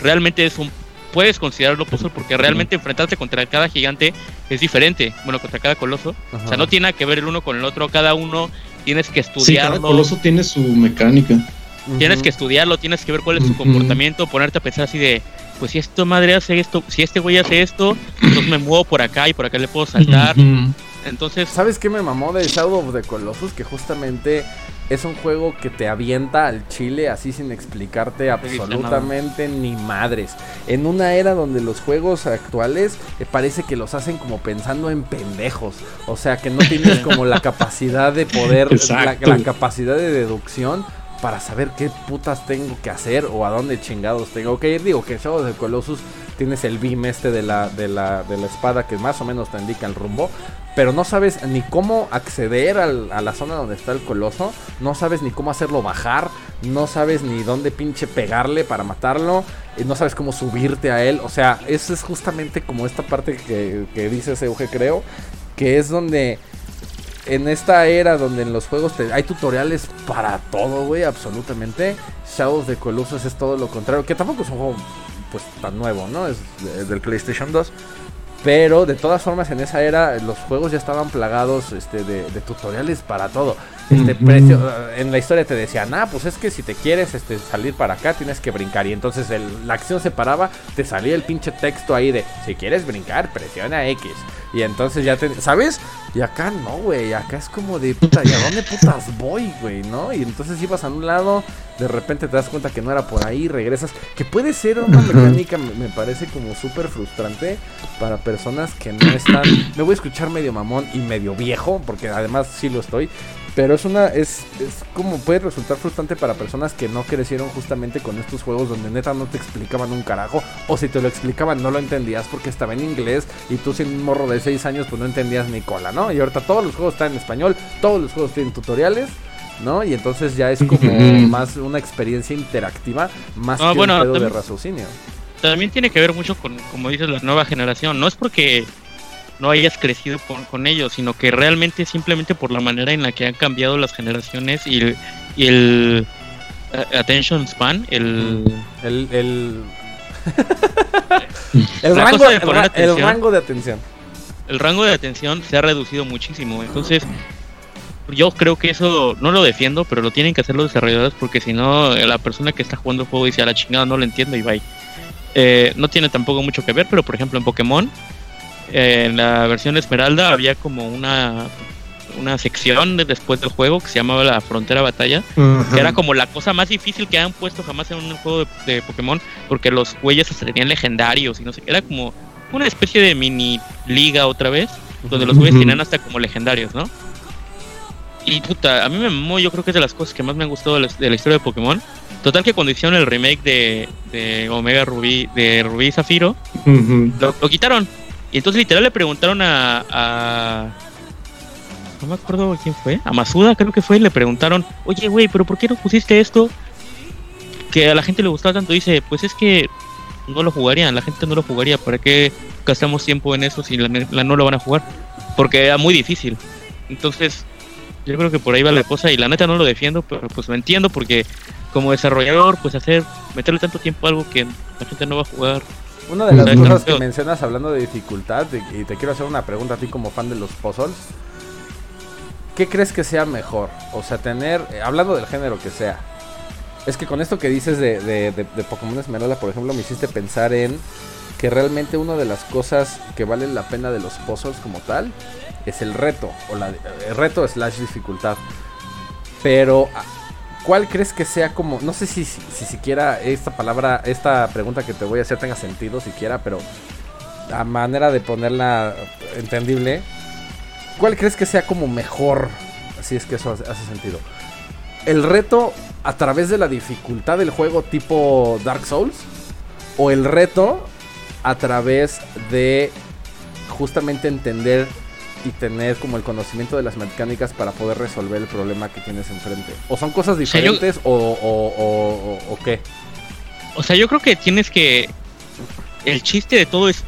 realmente es un puedes considerarlo puzzle porque realmente enfrentarse contra cada gigante es diferente, bueno, contra cada coloso, o sea, no tiene nada que ver el uno con el otro, cada uno tienes que Sí, cada estudiarlo. coloso tiene su mecánica. Tienes que estudiarlo, tienes que ver cuál es su comportamiento, ponerte a pensar así de, pues si esto madre hace esto, si este güey hace esto, entonces me muevo por acá y por acá le puedo saltar. Entonces, ¿Sabes qué me mamó de Shadow of the Colossus? Que justamente es un juego que te avienta al chile así sin explicarte absolutamente ni madres. En una era donde los juegos actuales eh, parece que los hacen como pensando en pendejos. O sea, que no tienes como la capacidad de poder, la, capacidad de deducción para saber qué putas tengo que hacer o a dónde chingados tengo que ir. Digo que en Shadow of the Colossus tienes el beam este de la, de la, de la espada que más o menos te indica el rumbo pero no sabes ni cómo acceder a la zona donde está el coloso, no sabes ni cómo hacerlo bajar, no sabes ni dónde pinche pegarle para matarlo, y no sabes cómo subirte a él, o sea, eso es justamente como esta parte que, que dice Euge creo, que es donde en esta era donde en los juegos hay tutoriales para todo, güey, absolutamente, Shadows de Colossus es todo lo contrario, que tampoco es un juego pues tan nuevo, ¿no? Es de- del PlayStation 2. Pero de todas formas en esa era los juegos ya estaban plagados este, de, de tutoriales para todo. Este precio, eh, en la historia te decían, ah, pues es que si te quieres este, salir para acá tienes que brincar. Y entonces el- la acción se paraba, te salía el pinche texto ahí de, si quieres brincar, presiona X. Y entonces ya te, ¿sabes? Y acá no, güey, acá es como de, puta, ¿y a dónde putas voy, güey? ¿No? Y entonces ibas a un lado, de repente te das cuenta que no era por ahí, regresas. Que puede ser una mecánica, me me parece como súper frustrante para personas que no están. Me voy a escuchar medio mamón y medio viejo, porque además sí lo estoy. Pero es una. Es, es como puede resultar frustrante para personas que no crecieron justamente con estos juegos donde neta no te explicaban un carajo. O si te lo explicaban, no lo entendías porque estaba en inglés. Y tú, siendo un morro de 6 años, pues no entendías ni cola, ¿no? Y ahorita todos los juegos están en español, todos los juegos tienen tutoriales. ¿No? Y entonces ya es como más una experiencia interactiva, más Ah, que bueno, un pedo de raciocinio. también tiene que ver mucho con, como dices, la nueva generación. No es porque no hayas crecido con, con ellos, sino que realmente simplemente por la manera en la que han cambiado las generaciones y el, y el eh, attention span, el... El, el, el, rango, de el, ra- el atención. rango de atención. el rango de atención se ha reducido muchísimo. Entonces, yo creo que eso no lo defiendo, pero lo tienen que hacer los desarrolladores porque si no, la persona que está jugando el juego dice a la chingada no lo entiendo y bye. Eh, no tiene tampoco mucho que ver, pero por ejemplo en Pokémon, en la versión Esmeralda había como una una sección de- después del juego que se llamaba la Frontera Batalla, que era como la cosa más difícil que han puesto jamás en un juego de, de Pokémon, porque los güeyes se tenían legendarios y no sé, era como una especie de mini liga otra vez, donde los güeyes Ujú. tenían hasta como legendarios, ¿no? Y puta, a mí me yo creo que es de las cosas que más me han gustado de la, de la historia de Pokémon. Total que cuando hicieron el remake de, de Omega Rubí, de Rubí y Zafiro, lo quitaron. Y entonces literal le preguntaron a, No me acuerdo quién fue. A Masuda creo que fue. y Le preguntaron, oye, güey, ¿pero por qué no pusiste esto? Que a la gente le gustaba tanto. Dice, pues es que no lo jugarían. La gente no lo jugaría. ¿Para qué gastamos tiempo en eso si la, la no lo van a jugar? Porque era muy difícil. Entonces, yo creo que por ahí va la cosa. Y la neta no lo defiendo, pero pues lo entiendo porque como desarrollador, pues hacer, meterle tanto tiempo a algo que la gente no va a jugar. Una de las cosas que mencionas hablando de dificultad, y te quiero hacer una pregunta a ti como fan de los puzzles. ¿qué crees que sea mejor? O sea, tener, eh, hablando del género que sea. Es que con esto que dices de, de, de, Pokémon Esmeralda, por ejemplo, me hiciste pensar en que realmente una de las cosas que valen la pena de los puzzles como tal es el reto, o la, el reto slash dificultad. Pero, ah, ¿cuál crees que sea como, no sé si, si, siquiera esta palabra, esta pregunta que te voy a hacer tenga sentido siquiera, pero a manera de ponerla entendible, ¿cuál crees que sea como mejor? Si es que eso hace sentido. ¿El reto a través de la dificultad del juego tipo Dark Souls? ¿O el reto a través de justamente entender y tener como el conocimiento de las mecánicas para poder resolver el problema que tienes enfrente. ¿O son cosas diferentes o, o, o, qué? O sea, yo creo que tienes que... El chiste de todo es,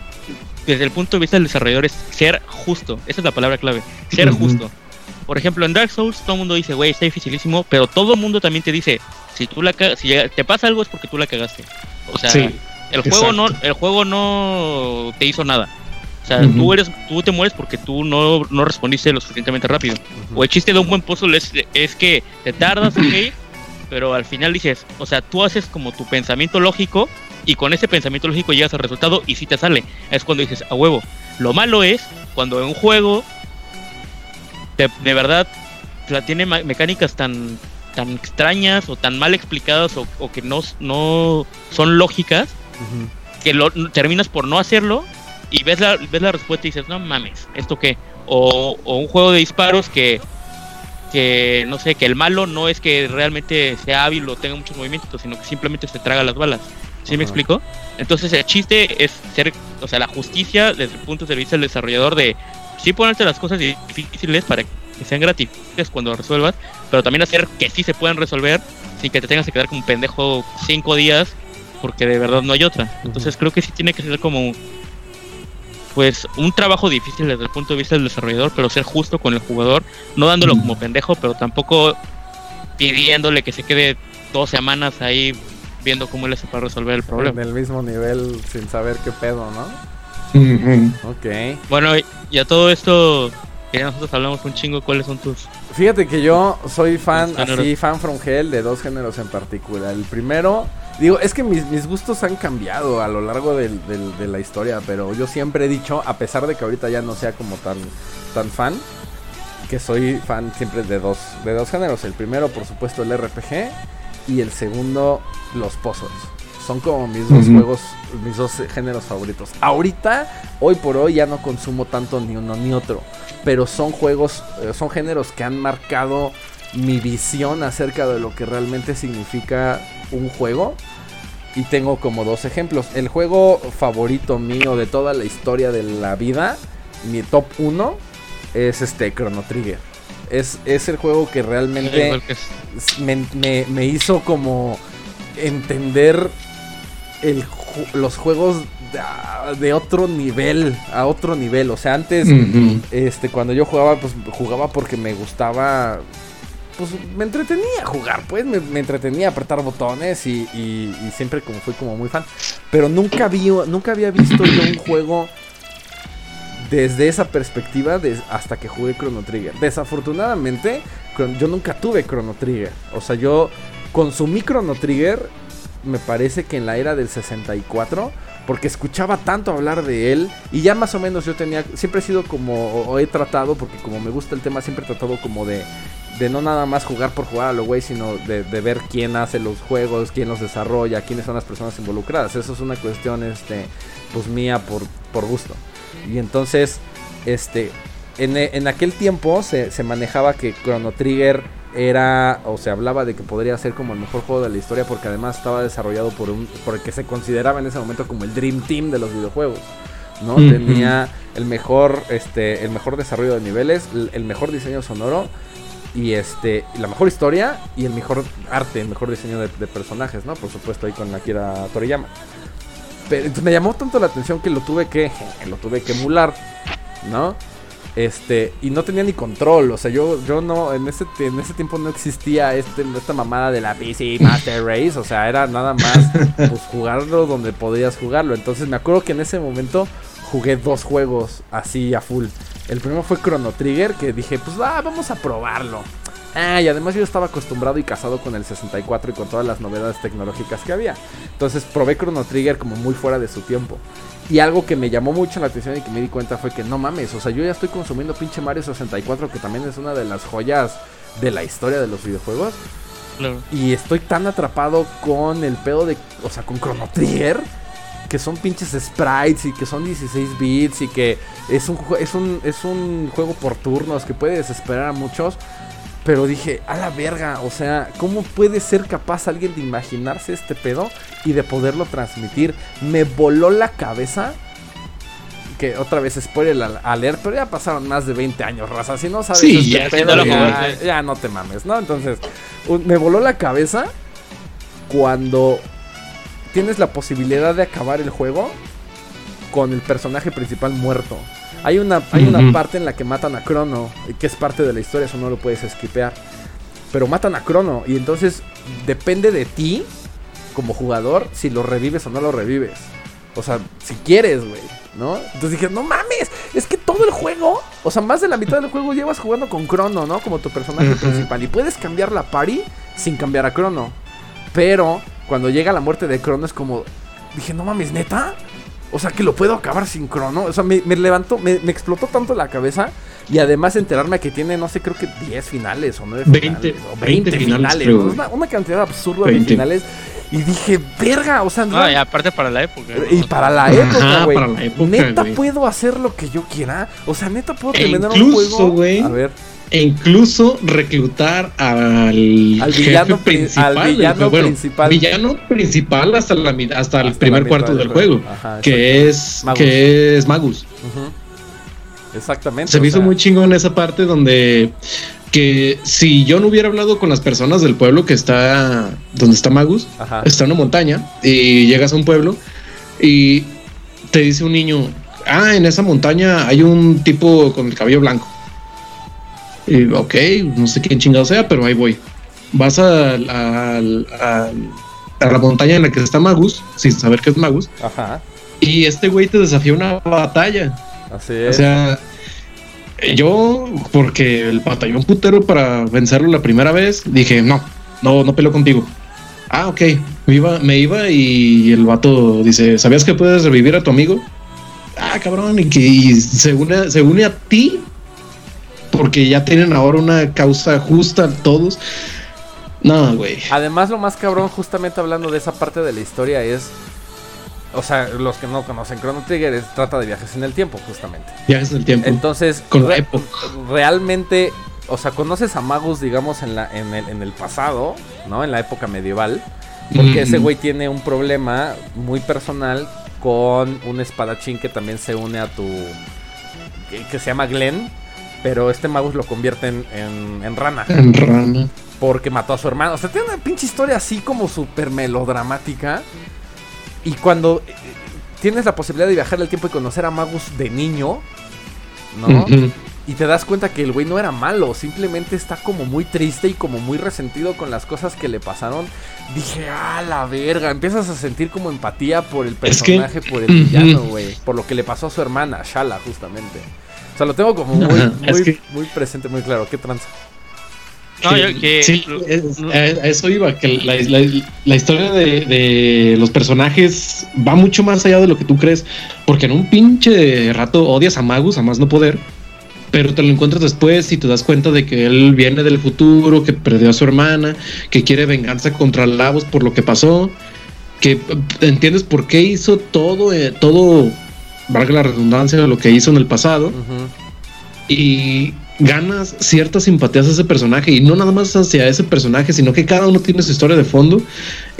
desde el punto de vista del desarrollador, es ser justo. Esa es la palabra clave. Ser justo. Por ejemplo, en Dark Souls todo el mundo dice, güey, está dificilísimo, pero todo el mundo también te dice, si tú la si te pasa algo es porque tú la cagaste. O sea, el juego no el juego no te hizo nada. O sea, tú, eres, tú te mueres porque tú no, no respondiste lo suficientemente rápido. O el chiste de un buen puzzle es, es que te tardas, ok, pero al final dices, o sea, tú haces como tu pensamiento lógico y con ese pensamiento lógico llegas al resultado y si te sale. Es cuando dices, a huevo. Lo malo es cuando en un juego de, de verdad la tiene mecánicas tan tan extrañas o tan mal explicadas o, que no, no son lógicas que lo, terminas por no hacerlo y ves la, ves la respuesta y dices, no mames, ¿esto qué? O, un juego de disparos que, que, no sé, que el malo no es que realmente sea hábil o tenga muchos movimientos, sino que simplemente se traga las balas. ¿Sí me explico? Entonces el chiste es ser, o sea, la justicia desde el punto de vista del desarrollador de sí ponerte las cosas difíciles para que sean gratis cuando resuelvas, pero también hacer que sí se puedan resolver sin que te tengas que quedar como un pendejo cinco días porque de verdad no hay otra. Entonces creo que sí tiene que ser como pues un trabajo difícil desde el punto de vista del desarrollador, pero ser justo con el jugador, no dándolo como pendejo, pero tampoco pidiéndole que se quede dos semanas ahí viendo cómo le hace para resolver el problema. En el mismo nivel sin saber qué pedo, ¿no? Ok. Bueno, y a todo esto, que nosotros hablamos un chingo, ¿cuáles son tus...? Fíjate que yo soy fan, así, fan from hell de dos géneros en particular. El primero Digo, es que mis, gustos han cambiado a lo largo de la historia, pero yo siempre he dicho, a pesar de que ahorita ya no sea como tan, tan fan, que soy fan siempre de dos, de dos géneros. El primero, por supuesto, el RPG y el segundo, los puzzles. Son como mis dos juegos, mis dos géneros favoritos. Ahorita, hoy por hoy, ya no consumo tanto ni uno ni otro. Pero son juegos, eh, son géneros que han marcado mi visión acerca de lo que realmente significa un juego. Y tengo como dos ejemplos. El juego favorito mío de toda la historia de la vida, mi top 1, es este Chrono Trigger. Es, es el juego que realmente me, hizo como entender el, los juegos de, otro nivel, a otro nivel. O sea, antes, este, cuando yo jugaba, pues jugaba porque me gustaba pues me entretenía jugar, pues me, entretenía apretar botones y, siempre como fui como muy fan. Pero nunca, vi, nunca había visto yo un juego desde esa perspectiva hasta que jugué Chrono Trigger. Desafortunadamente, yo nunca tuve Chrono Trigger. O sea, yo consumí Chrono Trigger, me parece que en la era del 64 porque escuchaba tanto hablar de él y ya más o menos yo tenía, siempre he sido como, o he tratado, porque como me gusta el tema, siempre he tratado como de de no nada más jugar por jugar a lo güey, sino de, ver quién hace los juegos, quién los desarrolla, quiénes son las personas involucradas. Eso es una cuestión, este, pues mía por, por gusto. Y entonces, este, en, en aquel tiempo se, se, manejaba que Chrono Trigger era, o se hablaba de que podría ser como el mejor juego de la historia porque además estaba desarrollado por un, por el que se consideraba en ese momento como el Dream Team de los videojuegos. ¿no? Tenía el mejor, este, el mejor desarrollo de niveles, el mejor diseño sonoro y este la mejor historia y el mejor arte, el mejor diseño de, personajes, ¿no? Por supuesto ahí con Akira Toriyama. Pero me llamó tanto la atención que lo tuve que lo tuve que emular, ¿no? Este, y no tenía ni control, o sea, yo yo no en ese en ese tiempo no existía este esta mamada de la PC Master Race, o sea, era nada más pues jugarlo donde podías jugarlo. Entonces, me acuerdo que en ese momento jugué dos juegos así a full. El primero fue Chrono Trigger, que dije, pues ah, vamos a probarlo. Ah, y además yo estaba acostumbrado y casado con el 64 y con todas las novedades tecnológicas que había. Entonces probé Chrono Trigger como muy fuera de su tiempo. Y algo que me llamó mucho la atención y que me di cuenta fue que no mames, o sea, yo ya estoy consumiendo pinche Mario 64, que también es una de las joyas de la historia de los videojuegos. Y estoy tan atrapado con el pedo de, o sea, con Chrono Trigger, que son pinches sprites y que son 16 bits y que es un, es un, es un juego por turnos que puede desesperar a muchos. Pero dije, a la verga, o sea, ¿cómo puede ser capaz alguien de imaginarse este pedo y de poderlo transmitir? Me voló la cabeza. Que otra vez spoiler alert, pero ya pasaron más de 20 años, raza. Si no sabes este ya, pedo, ya, no te mames, ¿no? Entonces, me voló la cabeza cuando tienes la posibilidad de acabar el juego con el personaje principal muerto. Hay una, hay una parte en la que matan a Crono, que es parte de la historia, eso no lo puedes esquipear. Pero matan a Crono, y entonces depende de ti, como jugador, si lo revives o no lo revives. O sea, si quieres, güey, ¿no? Entonces dije, no mames, es que todo el juego, o sea, más de la mitad del juego llevas jugando con Crono, ¿no? Como tu personaje principal. Y puedes cambiar la party sin cambiar a Crono. Pero cuando llega la muerte de Crono es como, dije, no mames, neta. O sea, que lo puedo acabar sin crono. O sea, me, levantó, me, explotó tanto la cabeza. Y además enterarme que tiene, no sé, creo que 10 finales o 9 finales. o 20, finales. Una, cantidad absurda de finales. Y dije, verga, o sea, no. y aparte para la época. Y para la época, güey. Neta puedo hacer lo que yo quiera. O sea, neta puedo e terminar un juego. a ver e incluso reclutar al, villano, principal, al villano principal. Villano principal hasta, la, hasta, el primer cuarto del, juego, que, es, Magus. que es Magus. Exactamente. Se me hizo muy chingón esa parte donde que si yo no hubiera hablado con las personas del pueblo que está donde está Magus, está en una montaña y llegas a un pueblo y te dice un niño, ah, en esa montaña hay un tipo con el cabello blanco y, ok, no sé quién chingado sea, pero ahí voy. Vas a, a, la montaña en la que está Magus, sin saber que es Magus. Ajá. Y este güey te desafía una batalla. Así es. O sea, yo, porque el batallón putero para vencerlo la primera vez, dije, no, no, no peleo contigo. Ah, ok. Me iba, me iba y el vato dice, ¿sabías que puedes revivir a tu amigo? Ah, cabrón, y que se, une, se une a ti porque ya tienen ahora una causa justa todos. No, güey. Además, lo más cabrón, justamente hablando de esa parte de la historia, es. O sea, los que no conocen Chrono Trigger trata de viajes en el tiempo, justamente. Viajes en el tiempo. Entonces, Con realmente, o sea, conoces a Magus, digamos, en, la, en, el, en el pasado, ¿no? En la época medieval. Porque ese güey tiene un problema muy personal con un espadachín que también se une a tu. que se llama Glenn pero este Magus lo convierte en, rana. En rana. Porque mató a su hermano. O sea, tiene una pinche historia así como súper melodramática. Y cuando eh, tienes la posibilidad de viajar el tiempo y conocer a Magus de niño, ¿no? Y te das cuenta que el güey no era malo, simplemente está como muy triste y como muy resentido con las cosas que le pasaron. Dije, ah, la verga, empiezas a sentir como empatía por el personaje, por el villano, güey. Por lo que le pasó a su hermana, Shala, justamente. O sea, lo tengo como muy, muy, presente, muy claro. ¿Qué tranza? No, yo, que, sí, a eso iba, que la, historia de, los personajes va mucho más allá de lo que tú crees, porque en un pinche rato odias a Magus, a más no poder, pero te lo encuentras después y te das cuenta de que él viene del futuro, que perdió a su hermana, que quiere venganza contra Lavos por lo que pasó, que entiendes por qué hizo todo, eh, todo valga la redundancia, de lo que hizo en el pasado. Y ganas ciertas simpatías a ese personaje y no nada más hacia ese personaje, sino que cada uno tiene su historia de fondo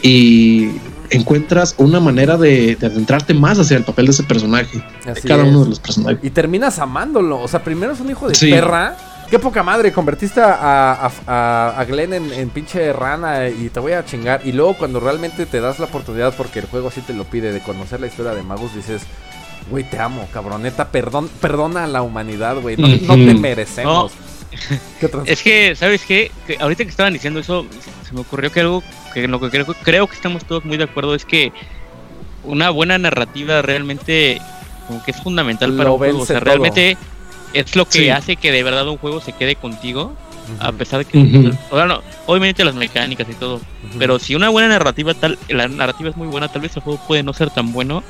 y encuentras una manera de, adentrarte más hacia el papel de ese personaje, cada uno de los personajes. Y terminas amándolo, o sea, primero es un hijo de perra. Qué poca madre, convertiste a, a, Glenn en, en, pinche rana y te voy a chingar. Y luego cuando realmente te das la oportunidad, porque el juego así te lo pide, de conocer la historia de Magus, dices, Güey, te amo, cabroneta. Perdón, perdona a la humanidad, güey. No, te merecemos. es que, ¿sabes qué? Que ahorita que estaban diciendo eso, se me ocurrió que algo que lo que creo, creo que estamos todos muy de acuerdo es que una buena narrativa realmente como que es fundamental para un juego. O sea, realmente es lo que hace que de verdad un juego se quede contigo. A pesar de que, obviamente las mecánicas y todo, pero si una buena narrativa tal, la narrativa es muy buena, tal vez el juego puede no ser tan bueno,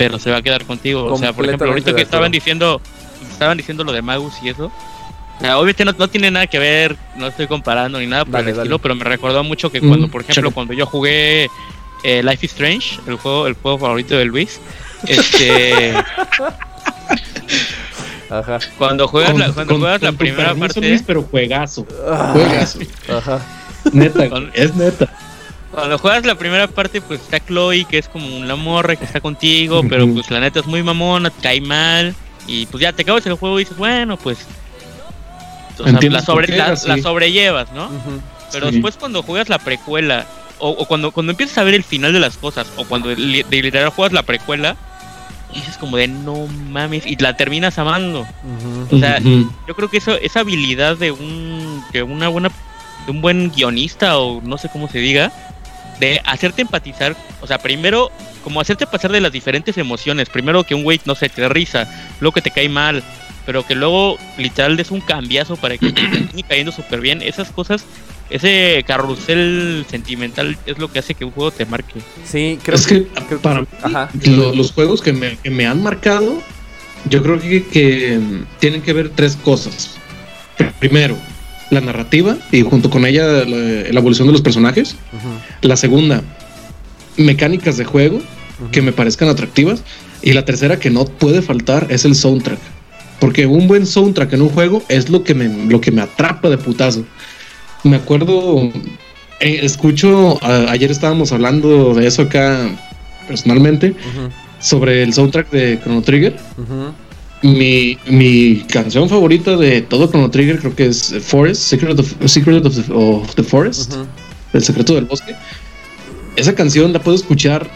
pero se va a quedar contigo. O sea, por ejemplo, ahorita que estaban diciendo, estaban diciendo lo de Magus y eso, obviamente no, tiene nada que ver, no estoy comparando ni nada por el estilo, pero me recordó mucho que cuando, por ejemplo, cuando yo jugué eh, Life is Strange, el juego, el juego favorito de Luis, este Ajá. Cuando juegas la, cuando juegas la primera parte. pero juegazo. Ah. Juegazo. Ajá. Neta, es neta. Cuando juegas la primera parte, pues está Chloe, que es como una morra que está contigo, pero pues la neta es muy mamona, te cae mal. Y pues ya te acabas el juego y dices, bueno, pues. la, sobre, la, sobrellevas, ¿no? Pero después cuando juegas la precuela, o, cuando, cuando empiezas a ver el final de las cosas, o cuando de literal juegas la precuela, y es como de no mames y la terminas amando. O sea, yo creo que eso esa habilidad de un de una buena de un buen guionista o no sé cómo se diga de hacerte empatizar, o sea, primero como hacerte pasar de las diferentes emociones, primero que un güey no sé, te risa, luego que te cae mal, pero que luego literal es un cambiazo para que te esté cayendo súper bien, esas cosas ese carrusel sentimental es lo que hace que un juego te marque. Sí, creo que, para los juegos que me, han marcado, yo creo que, tienen que ver tres cosas. Primero, la narrativa y junto con ella la, evolución de los personajes. La segunda, mecánicas de juego que me parezcan atractivas. Y la tercera que no puede faltar es el soundtrack. Porque un buen soundtrack en un juego es lo que me, lo que me atrapa de putazo me acuerdo, eh, escucho, ayer estábamos hablando de eso acá personalmente, sobre el soundtrack de Chrono Trigger. Mi, mi, canción favorita de todo Chrono Trigger creo que es Forest, Secret of, Secret of, the, Forest, El secreto del bosque. Esa canción la puedo escuchar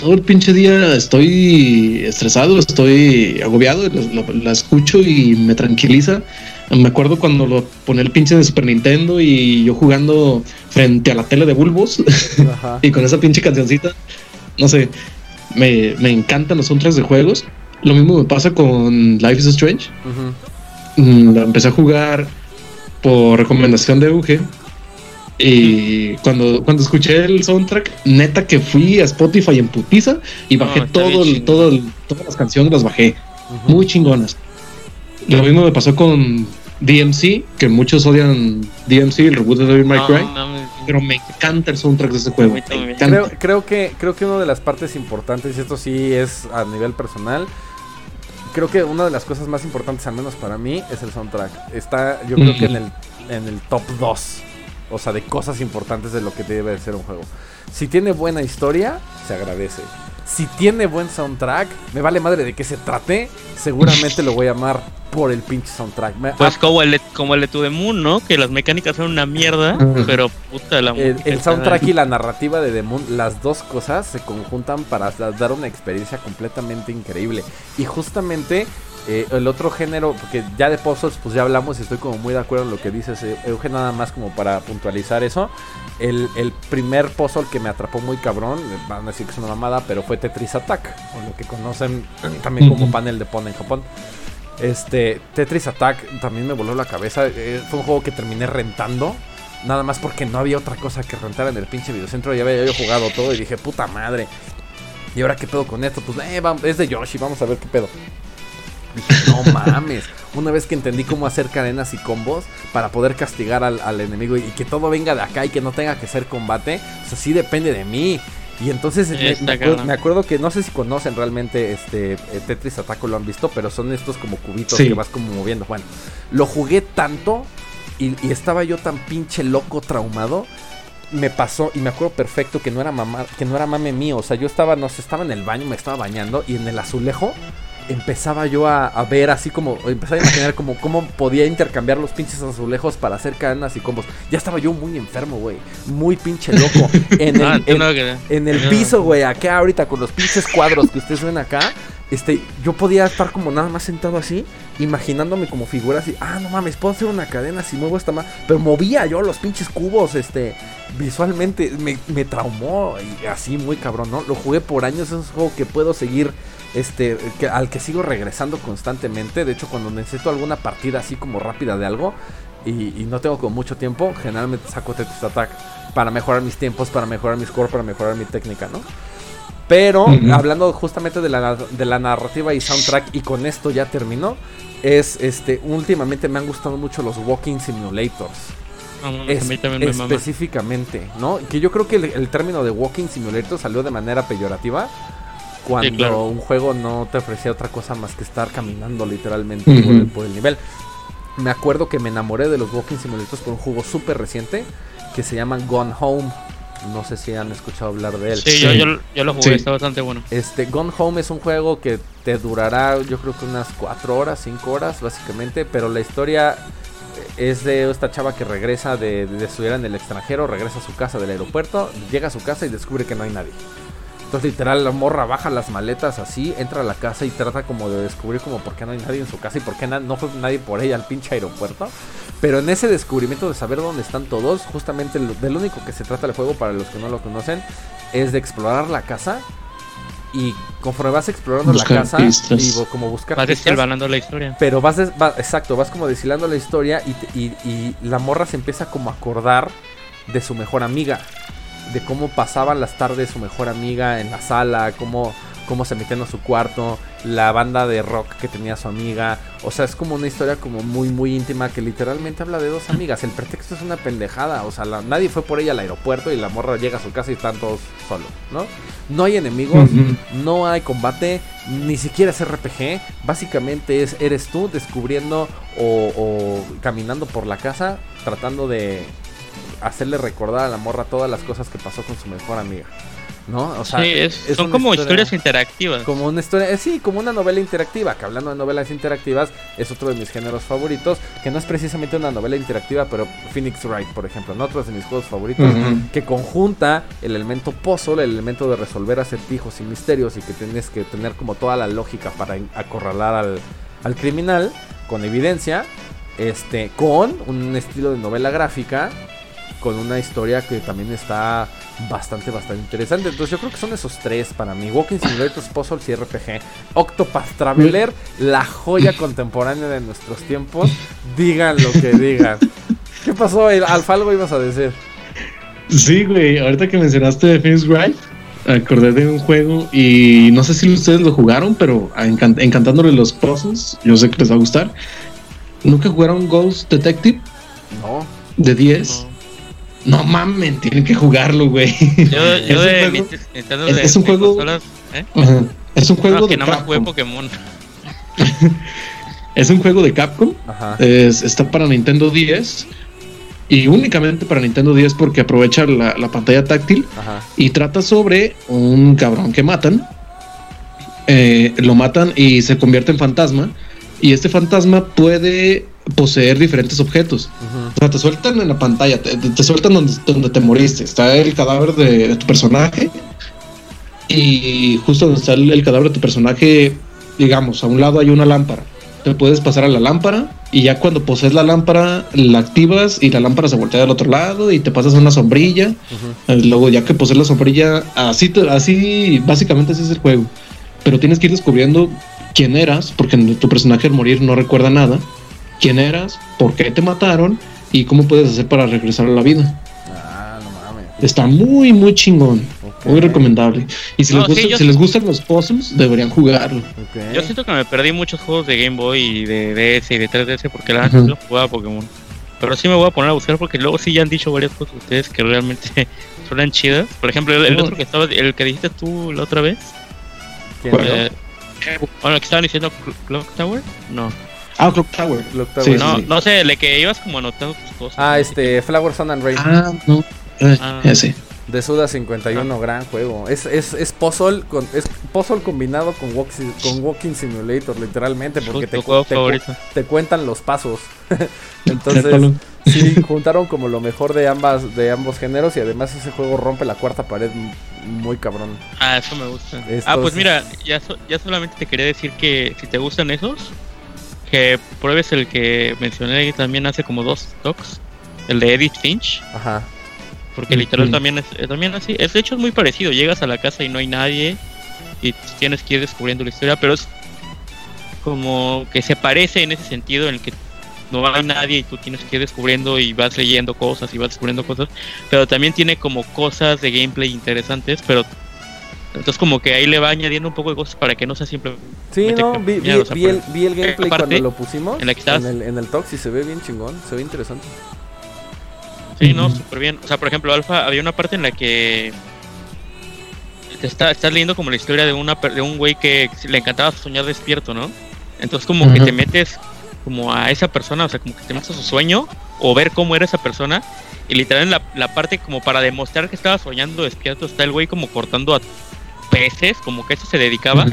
todo el pinche día. Estoy estresado, estoy agobiado, la escucho y me tranquiliza me acuerdo cuando lo pone el pinche de Super Nintendo y yo jugando frente a la tele de bulbos y con esa pinche cancioncita. No sé, me, me encantan los soundtracks de juegos. Lo mismo me pasa con Life is Strange. Mm, la empecé a jugar por recomendación de Uge. Y cuando, cuando escuché el soundtrack, neta que fui a Spotify en putiza y bajé todo, todo todas las canciones, las bajé. Muy chingonas. Lo mismo me pasó con DMC, que muchos odian DMC, el reboot de Devil May Cry. pero me encanta el soundtrack de ese juego. Creo, que, creo que una de las partes importantes, y esto sí es a nivel personal, creo que una de las cosas más importantes, al menos para mí, es el soundtrack. Está, yo creo que en el, en el top 2. O sea, de cosas importantes de lo que debe de ser un juego. Si tiene buena historia, se agradece. Si tiene buen soundtrack, me vale madre de qué se trate, seguramente lo voy a amar por el pinche soundtrack. pues como el, como el de To The Moon, ¿no? Que las mecánicas son una mierda, pero puta la El, el soundtrack y la narrativa de The Moon, las dos cosas se conjuntan para dar una experiencia completamente increíble. Y justamente eh, el otro género, porque ya de puzzles pues ya hablamos y estoy como muy de acuerdo en lo que dices, eh, Eugen, nada más como para puntualizar eso. El, primer puzzle que me atrapó muy cabrón, eh, van a decir que es una mamada, pero fue Tetris Attack, o lo que conocen también como panel de Pon en Japón. Este, Tetris Attack también me voló la cabeza, fue un juego que terminé rentando. Nada más porque no había otra cosa que rentar en el pinche videocentro. Ya había yo jugado todo y dije, puta madre. ¿Y ahora qué pedo con esto? Pues eh, es de Yoshi, vamos a ver qué pedo. Dije, no mames. Una vez que entendí cómo hacer cadenas y combos para poder castigar al, enemigo y que todo venga de acá y que no tenga que ser combate, o sea, sí depende de mí. Y entonces me, acuerdo, que no sé si conocen realmente este eh, Tetris Attack lo han visto, pero son estos como cubitos que vas como moviendo. Bueno, lo jugué tanto y, estaba yo tan pinche loco traumado me pasó y me acuerdo perfecto que no era mamá, que no era mame mío, o sea, yo estaba no sé, estaba en el baño, me estaba bañando y en el azulejo empezaba yo a, ver así como, empezaba a imaginar como cómo podía intercambiar los pinches azulejos para hacer cadenas y combos. Ya estaba yo muy enfermo, güey. Muy pinche loco. En el, ah, en, el piso, güey, acá ahorita con los pinches cuadros que ustedes ven acá. este, yo podía estar como nada más sentado así, imaginándome como figuras y, ah, no mames, puedo hacer una cadena si muevo esta más. Pero movía yo los pinches cubos, este, visualmente, me, me traumó y así muy cabrón, ¿no? Lo jugué por años, es un juego que puedo seguir, este, que, al que sigo regresando constantemente. De hecho, cuando necesito alguna partida así como rápida de algo y, y no tengo como mucho tiempo, generalmente saco Tetris Attack para mejorar mis tiempos, para mejorar mi score, para mejorar mi técnica, ¿no? Pero hablando justamente de la, de la narrativa y soundtrack, y con esto ya terminó, es este, últimamente me han gustado mucho los Walking Simulators. Es, a mí también me mama. específicamente, ¿no? Que yo creo que el, el término de Walking Simulator salió de manera peyorativa cuando Sí, claro. un juego no te ofrecía otra cosa más que estar caminando literalmente por, el, por el nivel. Me acuerdo que me enamoré de los Walking Simulators por un juego súper reciente que se llama Gone Home. No sé si han escuchado hablar de él. Sí, Yo, Sí. yo, yo lo jugué, Sí. está bastante bueno. Este, Gone Home es un juego que te durará, yo creo que unas 4 horas, 5 horas, básicamente. Pero la historia es de esta chava que regresa de, de estudiar en el extranjero, regresa a su casa del aeropuerto, llega a su casa y descubre que no hay nadie. Entonces, literal, la morra baja las maletas así, entra a la casa y trata como de descubrir como por qué no hay nadie en su casa y por qué na- no fue nadie por ella al pinche aeropuerto. Pero en ese descubrimiento de saber dónde están todos, justamente lo- del único que se trata el juego, para los que no lo conocen, es de explorar la casa. Y conforme vas explorando Buscar la casa, pistas. y como buscar Vas destilvanando la historia. pero vas, des- va- exacto, vas como deshilando la historia y- y la morra se empieza como a acordar de su mejor amiga. De cómo pasaban las tardes su mejor amiga en la sala, cómo, cómo se metían a su cuarto, la banda de rock que tenía su amiga. O sea, es como una historia como muy, muy íntima que literalmente habla de dos amigas. El pretexto es una pendejada. O sea, la- nadie fue por ella al aeropuerto y la morra llega a su casa y están todos solos, ¿no? No hay enemigos, no hay combate, ni siquiera es RPG. Básicamente es eres tú descubriendo o, o caminando por la casa tratando de hacerle recordar a la morra todas las cosas que pasó con su mejor amiga. ¿No? O sea, sí, es- es son como historia- historias interactivas. como una historia, eh, sí, como una novela interactiva, que hablando de novelas interactivas, es otro de mis géneros favoritos, que no es precisamente una novela interactiva, pero Phoenix Wright, por ejemplo, en otros de mis juegos favoritos, que conjunta el elemento puzzle, el elemento de resolver acertijos y misterios y que tienes que tener como toda la lógica para acorralar al, al criminal con evidencia, este, con un estilo de novela gráfica, con una historia que también está bastante, bastante interesante. Entonces yo creo que son esos tres para mí. Walking Simulators, Puzzles y RPG. Octopath Traveler, la joya contemporánea de nuestros tiempos. Digan lo que digan. ¿Qué pasó? El- Alfa, algo ibas a decir. Sí, güey, ahorita que mencionaste Phoenix Wright, acordé de un juego y no sé si ustedes lo jugaron, pero encantándole los puzzles, yo sé que les va a gustar. ¿Nunca jugaron Ghost Detective No. de 10? No, mamen, tienen que jugarlo, güey. Yo, Es yo un de juego- Nintendo es- de- es un juego- consolas, ¿eh? Es un juego No, de que nada más jugué Capcom. Pokémon. Es un juego de Capcom. Ajá. Es- está para Nintendo 10 y únicamente para Nintendo 10 porque aprovecha la, la pantalla táctil Ajá. y trata sobre un cabrón que matan. Eh, lo matan y se convierte en fantasma. Y este fantasma puede poseer diferentes objetos. O sea, te sueltan en la pantalla, te, te- sueltan donde, donde te moriste. Está el cadáver de, de tu personaje. Y justo donde está el, el cadáver de tu personaje, digamos, a un lado hay una lámpara. Te puedes pasar a la lámpara y ya cuando posees la lámpara, la activas y la lámpara se voltea del otro lado y te pasas a una sombrilla. Eh, Luego, ya que posees la sombrilla, así, te- así, básicamente es el juego. Pero tienes que ir descubriendo quién eras, porque tu personaje al morir no recuerda nada. Quién eras, por qué te mataron y cómo puedes hacer para regresar a la vida. Ah, no mames. Está muy, muy chingón. Muy recomendable. Y si, No, les, gusta- sí, si les gustan los puzzles, deberían jugarlo. Yo siento que me perdí muchos juegos de Game Boy y de DS y de 3DS porque la gente no jugaba Pokémon. Pero sí me voy a poner a buscar porque luego sí ya han dicho varias cosas ustedes que realmente suenan chidas. Por ejemplo, el, otro que estaba, el que dijiste tú la otra vez. ¿Quién, eh, bueno, que estaban diciendo Cl- Clock Tower. No, Ah, Clock Tower. Clock Tower. Sí, no, sí. no sé, el que ibas como anotando tus cosas. Ah, este, Flower Sun and Rain. Ah, no. Eh, Ah. ese. De Suda 51, gran juego. Es, es, es puzzle con, es puzzle combinado con, walk, con Walking Simulator, literalmente, porque te, te- cuentan los pasos. Entonces. Sí, juntaron como lo mejor de ambas de ambos géneros y además ese juego rompe la cuarta pared muy cabrón. Ah, eso me gusta. ah, pues mira, ya, ya solamente te quería decir que si te gustan esos, que pruebes el que mencioné también hace como dos talks, el de Edith Finch. Ajá. Porque literal también es eh, también así, es, de hecho es muy parecido, llegas a la casa y no hay nadie y tienes que ir descubriendo la historia, pero es como que se parece en ese sentido en el que no hay nadie y tú tienes que ir descubriendo y vas leyendo cosas y vas descubriendo cosas, pero también tiene como cosas de gameplay interesantes, pero entonces como que ahí le va añadiendo un poco de cosas para que no sea simple. Sí, no, vi, el, gameplay cuando lo pusimos en, el, en el talk y se ve bien chingón, se ve interesante. Sí, no, súper bien. O sea, por ejemplo, Alfa, había una parte en la que te está, estás leyendo como la historia de una de un güey que le encantaba soñar despierto, ¿no? Entonces como que te metes como a esa persona, o sea, como que te metes a su sueño o ver cómo era esa persona. Y literal en la, parte como para demostrar que estaba soñando despierto está el güey como cortando a peces, como que eso se dedicaba.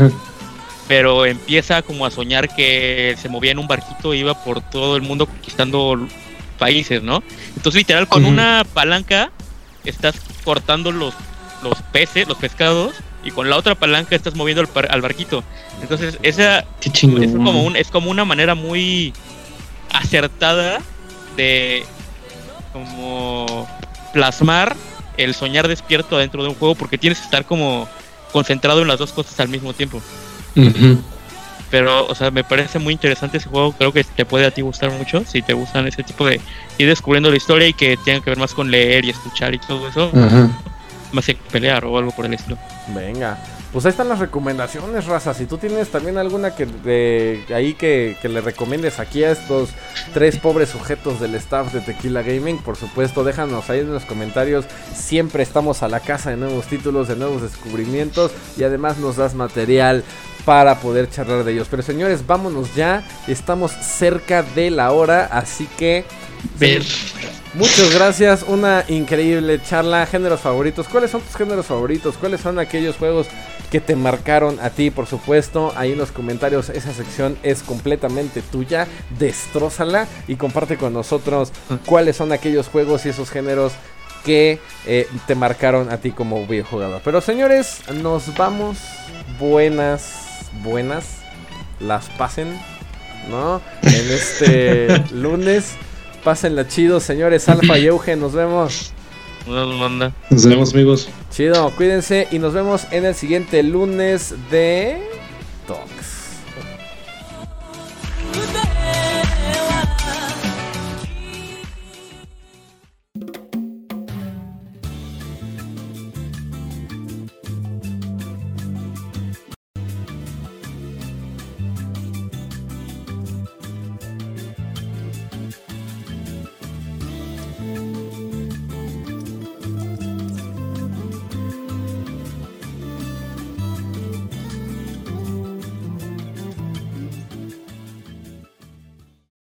Pero empieza como a soñar que se movía en un barquito e iba por todo el mundo conquistando países, ¿no? Entonces literal con una palanca estás cortando los, los peces, los pescados y con la otra palanca estás moviendo al, barquito. Entonces, esa es como, un, es como una manera muy acertada de como plasmar el soñar despierto dentro de un juego porque tienes que estar como concentrado en las dos cosas al mismo tiempo. Pero, o sea, me parece muy interesante ese juego. Creo que te puede a ti gustar mucho si te gustan ese tipo de ir descubriendo la historia y que tenga que ver más con leer y escuchar y todo eso más que pelear o algo por el estilo. Venga. Pues ahí están las recomendaciones, raza. Si tú tienes también alguna que de ahí que, le recomiendes aquí a estos tres pobres sujetos del staff de Tequila Gaming, por supuesto, déjanos ahí en los comentarios. Siempre estamos a la casa de nuevos títulos, de nuevos descubrimientos y además nos das material para poder charlar de ellos. Pero señores, vámonos ya. Estamos cerca de la hora, así que... Ver. Muchas gracias, una increíble charla. Géneros favoritos. ¿Cuáles son tus géneros favoritos? ¿Cuáles son aquellos juegos que te marcaron a ti, por supuesto? Ahí en los comentarios, esa sección es completamente tuya. Destrózala y comparte con nosotros cuáles son aquellos juegos y esos géneros que eh, te marcaron a ti como videojugador. Pero señores, nos vamos. Buenas, buenas. Las pasen, ¿no? En este lunes. Pásenla chido, señores. Alfa y Eugen, nos vemos. Nos vemos, amigos. Chido, cuídense y nos vemos en el siguiente lunes de todo.